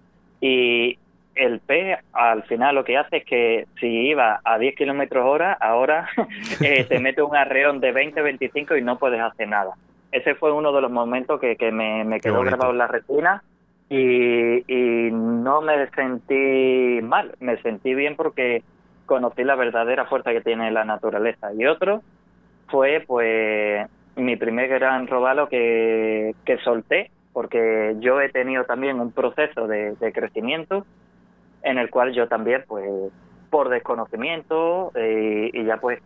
y el pez al final lo que hace es que si iba a 10 kilómetros hora, ahora eh, te mete un arreón de 20, 25 y no puedes hacer nada. Ese fue uno de los momentos que, que me, me quedó grabado en la retina y, y no me sentí mal, me sentí bien porque conocí la verdadera fuerza que tiene la naturaleza. Y otro fue pues mi primer gran robalo que, que solté, porque yo he tenido también un proceso de, de crecimiento en el cual yo también, pues, por desconocimiento eh, y ya pues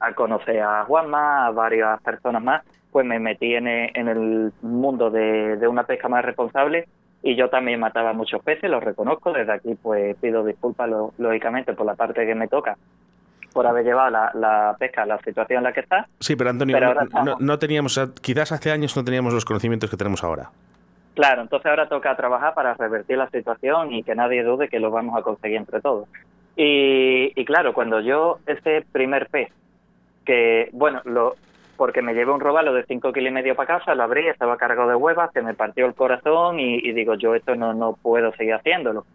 al conocer a Juanma, a varias personas más, pues me metí en, en el mundo de, de una pesca más responsable y yo también mataba muchos peces, los reconozco, desde aquí pues pido disculpas lo, lógicamente por la parte que me toca por haber llevado la, la, pesca a la situación en la que está. Sí, pero Antonio, pero no, no, no, teníamos, quizás hace años no teníamos los conocimientos que tenemos ahora. Claro, entonces ahora toca trabajar para revertir la situación y que nadie dude que lo vamos a conseguir entre todos. Y, y claro, cuando yo ese primer pez, que bueno, lo porque me llevé un robalo de 5 kilos y medio para casa, lo abrí, estaba cargado de huevas, se me partió el corazón y, y digo, yo esto no, no puedo seguir haciéndolo.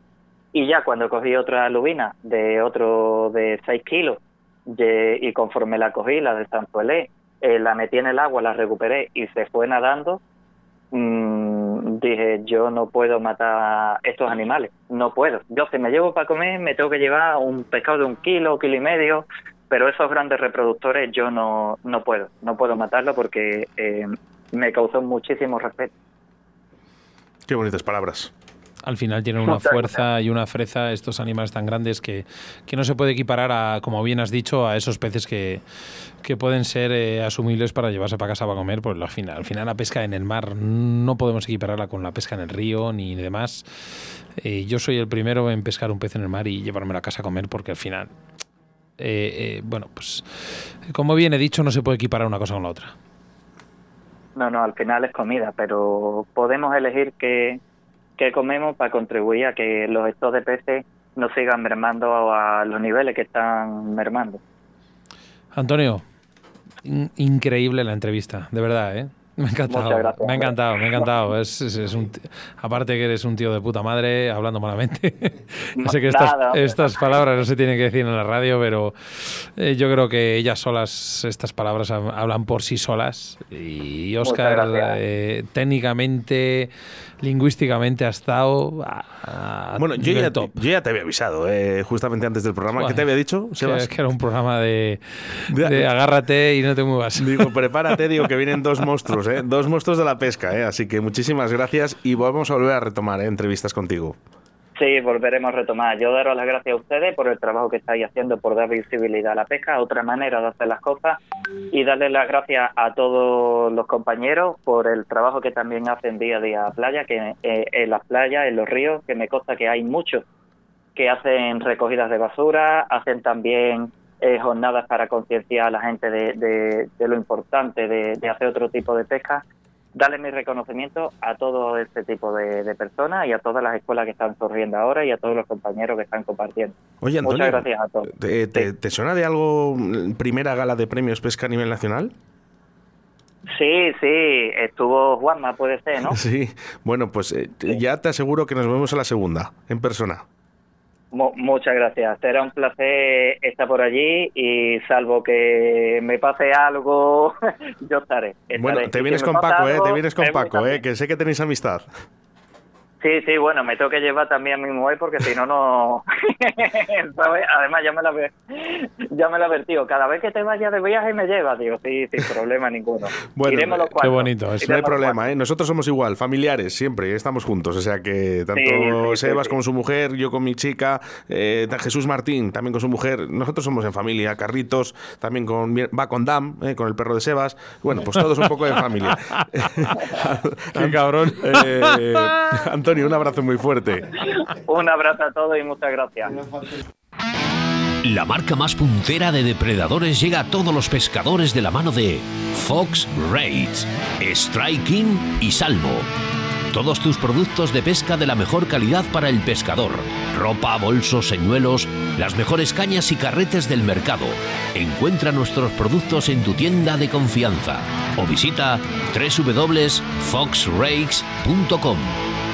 Y ya cuando cogí otra lubina de otro de 6 kilos, y conforme la cogí, la desanzuelé, eh, la metí en el agua, la recuperé y se fue nadando, mmm, dije, yo no puedo matar estos animales, no puedo. Yo si me llevo para comer, me tengo que llevar un pescado de un kilo, kilo y medio, pero esos grandes reproductores yo no, no puedo, no puedo matarlo porque eh, me causó muchísimo respeto. Qué bonitas palabras al final tienen una fuerza y una freza estos animales tan grandes que, que, no se puede equiparar a, como bien has dicho, a esos peces que, que pueden ser eh, asumibles para llevarse para casa para comer. Pues al final, al final la pesca en el mar no podemos equipararla con la pesca en el río ni demás. Eh, yo soy el primero en pescar un pez en el mar y llevármelo a casa a comer porque al final, eh, eh, bueno, pues como bien he dicho, no se puede equiparar una cosa con la otra. No, no, al final es comida, pero podemos elegir que que comemos para contribuir a que los estos de peces no sigan mermando a los niveles que están mermando. Antonio, in increíble la entrevista, de verdad, ¿eh? Me ha encantado, Muchas gracias. me ha encantado, me ha encantado. Es, es- es un aparte que eres un tío de puta madre, hablando malamente. no sé que estas, Nada. estas palabras no se tienen que decir en la radio, pero eh, yo creo que ellas solas, estas palabras hab- hablan por sí solas. Y Oscar, eh, técnicamente, lingüísticamente, ha estado a, a Bueno, yo ya, top. yo ya te había avisado, eh, justamente antes del programa. ¿Qué Joder. te había dicho, Que, Sebas? que era un programa de, De- de agárrate y no te muevas. Digo, prepárate, digo que vienen dos monstruos, ¿eh? dos monstruos de la pesca, ¿eh? así que muchísimas gracias y vamos a volver a retomar ¿eh? entrevistas contigo. Sí, volveremos a retomar. Yo daros las gracias a ustedes por el trabajo que estáis haciendo, por dar visibilidad a la pesca, otra manera de hacer las cosas, y darles las gracias a todos los compañeros por el trabajo que también hacen día a día a playa, que eh, en las playas, en los ríos, que me consta que hay muchos que hacen recogidas de basura, hacen también eh, jornadas para concienciar a la gente de, de- de lo importante de, de hacer otro tipo de pesca. Darle mi reconocimiento a todo este tipo de, personas y a todas las escuelas que están sonriendo ahora y a todos los compañeros que están compartiendo. Oye, Antonio, Muchas gracias a todos. ¿te, te- te suena de algo mm, primera gala de premios pesca a nivel nacional? Sí, sí, estuvo Juanma, puede ser, ¿no? Sí, bueno, pues eh, ya te aseguro que nos vemos a la segunda, en persona. Mu- muchas gracias. Será un placer estar por allí y salvo que me pase algo, yo estaré. Bueno, estaré. te vienes si con Paco, ¿eh? Te vienes con Paco, ¿eh? Que sé que tenéis amistad. Sí, sí, bueno, me tengo que llevar también a mi mujer porque si no, no... Además, ya me la ya me la advertido. Cada vez que te vayas de viaje me llevas, digo, sí, sin problema ninguno. Bueno, Iremos los qué bonito, eso. No hay problema, ¿eh? Nosotros somos igual, familiares, siempre, estamos juntos. O sea que tanto Sí, sí, sí, Sebas sí. con su mujer, yo con mi chica, eh, Jesús Martín también con su mujer. Nosotros somos en familia. Carritos también con, va con Dam, eh, con el perro de Sebas. Bueno, pues todos un poco de familia. Qué cabrón. Eh, Antonio, un abrazo muy fuerte. Un abrazo a todos y muchas gracias. La marca más puntera de depredadores llega a todos los pescadores de la mano de Fox Raids, Striking y Salmo. Todos tus productos de pesca de la mejor calidad para el pescador. Ropa, bolsos, señuelos, las mejores cañas y carretes del mercado. Encuentra nuestros productos en tu tienda de confianza o visita www.foxrakes.com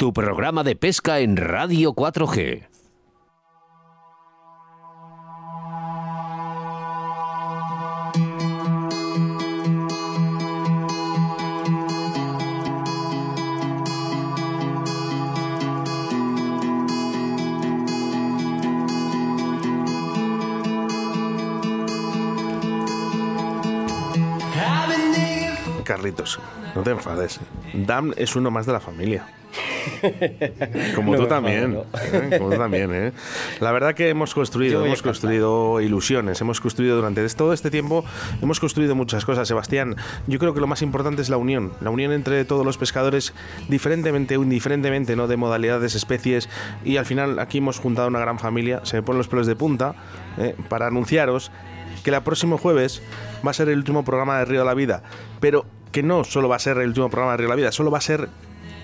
tu programa de pesca en Radio 4G. Carlitos, no te enfades. Dam es uno más de la familia. Como tú también. ¿eh? Como tú también, ¿eh? La verdad que hemos construido, hemos construido ilusiones, hemos construido durante todo este tiempo, hemos construido muchas cosas. Sebastián, yo creo que lo más importante es la unión, la unión entre todos los pescadores, diferentemente o indiferentemente, ¿no? De modalidades, especies, y al final aquí hemos juntado una gran familia. Se me ponen los pelos de punta ¿eh? para anunciaros que el próximo jueves va a ser el último programa de Río de la Vida, pero que no solo va a ser el último programa de Río de la Vida, solo va a ser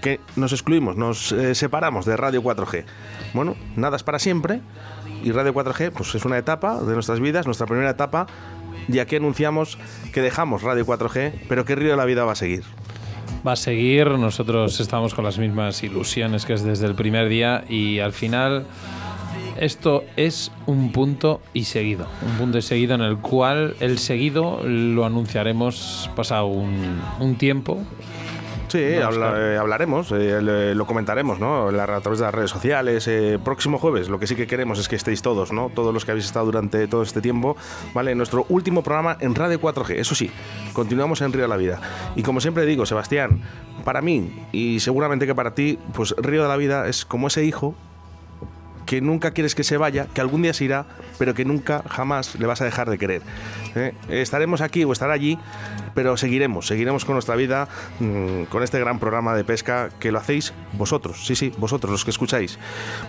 que nos excluimos, nos eh, separamos de Radio 4G. Bueno, nada es para siempre y Radio 4G pues es una etapa de nuestras vidas, nuestra primera etapa, y aquí anunciamos que dejamos Radio 4G, pero que Río de la Vida va a seguir. Va a seguir, nosotros estamos con las mismas ilusiones que es desde el primer día y al final esto es un punto y seguido, un punto y seguido en el cual el seguido lo anunciaremos pasado un, un tiempo. Sí, habla- eh, hablaremos, eh, lo comentaremos, ¿no? A través de las redes sociales. eh, próximo jueves, lo que sí que queremos es que estéis todos, ¿no? Todos los que habéis estado durante todo este tiempo, ¿vale? En nuestro último programa en Radio 4G. Eso sí, continuamos en Río de la Vida. Y como siempre digo, Sebastián, para mí y seguramente que para ti, pues Río de la Vida es como ese hijo que nunca quieres que se vaya, que algún día se irá, pero que nunca, jamás le vas a dejar de querer. ¿eh? Estaremos aquí o estar allí, pero seguiremos, seguiremos con nuestra vida, mm, con este gran programa de pesca que lo hacéis vosotros, sí, sí, vosotros los que escucháis.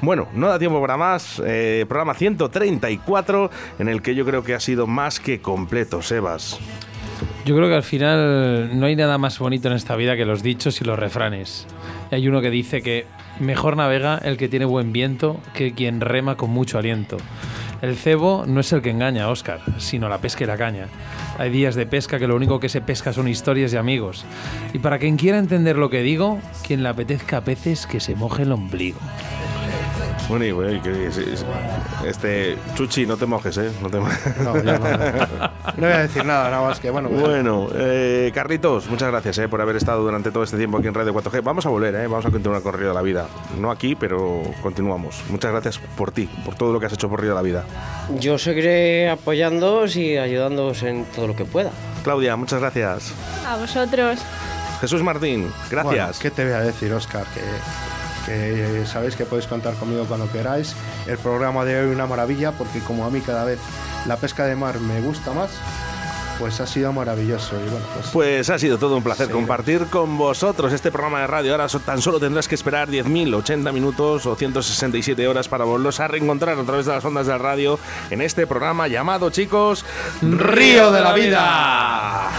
Bueno, no da tiempo para más, eh, programa 134, en el que yo creo que ha sido más que completo, Sebas. Yo creo que al final no hay nada más bonito en esta vida que los dichos y los refranes. Hay uno que dice que mejor navega el que tiene buen viento que quien rema con mucho aliento. El cebo no es el que engaña, Oscar, sino la pesca y la caña. Hay días de pesca que lo único que se pesca son historias de amigos. Y para quien quiera entender lo que digo, quien le apetezca a peces que se moje el ombligo. Bueno, y, bueno, y que- sí, sí. este Chuchi, no te mojes, ¿eh? No te No, ya no. No voy a decir nada, nada más que bueno. Bueno, eh, Carlitos, muchas gracias eh, por haber estado durante todo este tiempo aquí en Radio 4G. Vamos a volver, eh, vamos a continuar con Río de la Vida. No aquí, pero continuamos. Muchas gracias por ti, por todo lo que has hecho por Río de la Vida. Yo seguiré apoyándoos y ayudándoos en todo lo que pueda. Claudia, muchas gracias. A vosotros. Jesús Martín, Bueno, gracias. ¿Qué te voy a decir, Oscar? Que, que sabéis que podéis contar conmigo cuando queráis. El programa de hoy una maravilla porque como a mí cada vez la pesca de mar me gusta más, pues ha sido maravilloso. Y bueno, pues Pues ha sido todo un placer Sí, compartir con vosotros este programa de radio. Ahora tan solo tendrás que esperar 10.000, 80 minutos o 167 horas para volverlos a reencontrar a través de las ondas de radio en este programa llamado, chicos, Río de la Vida.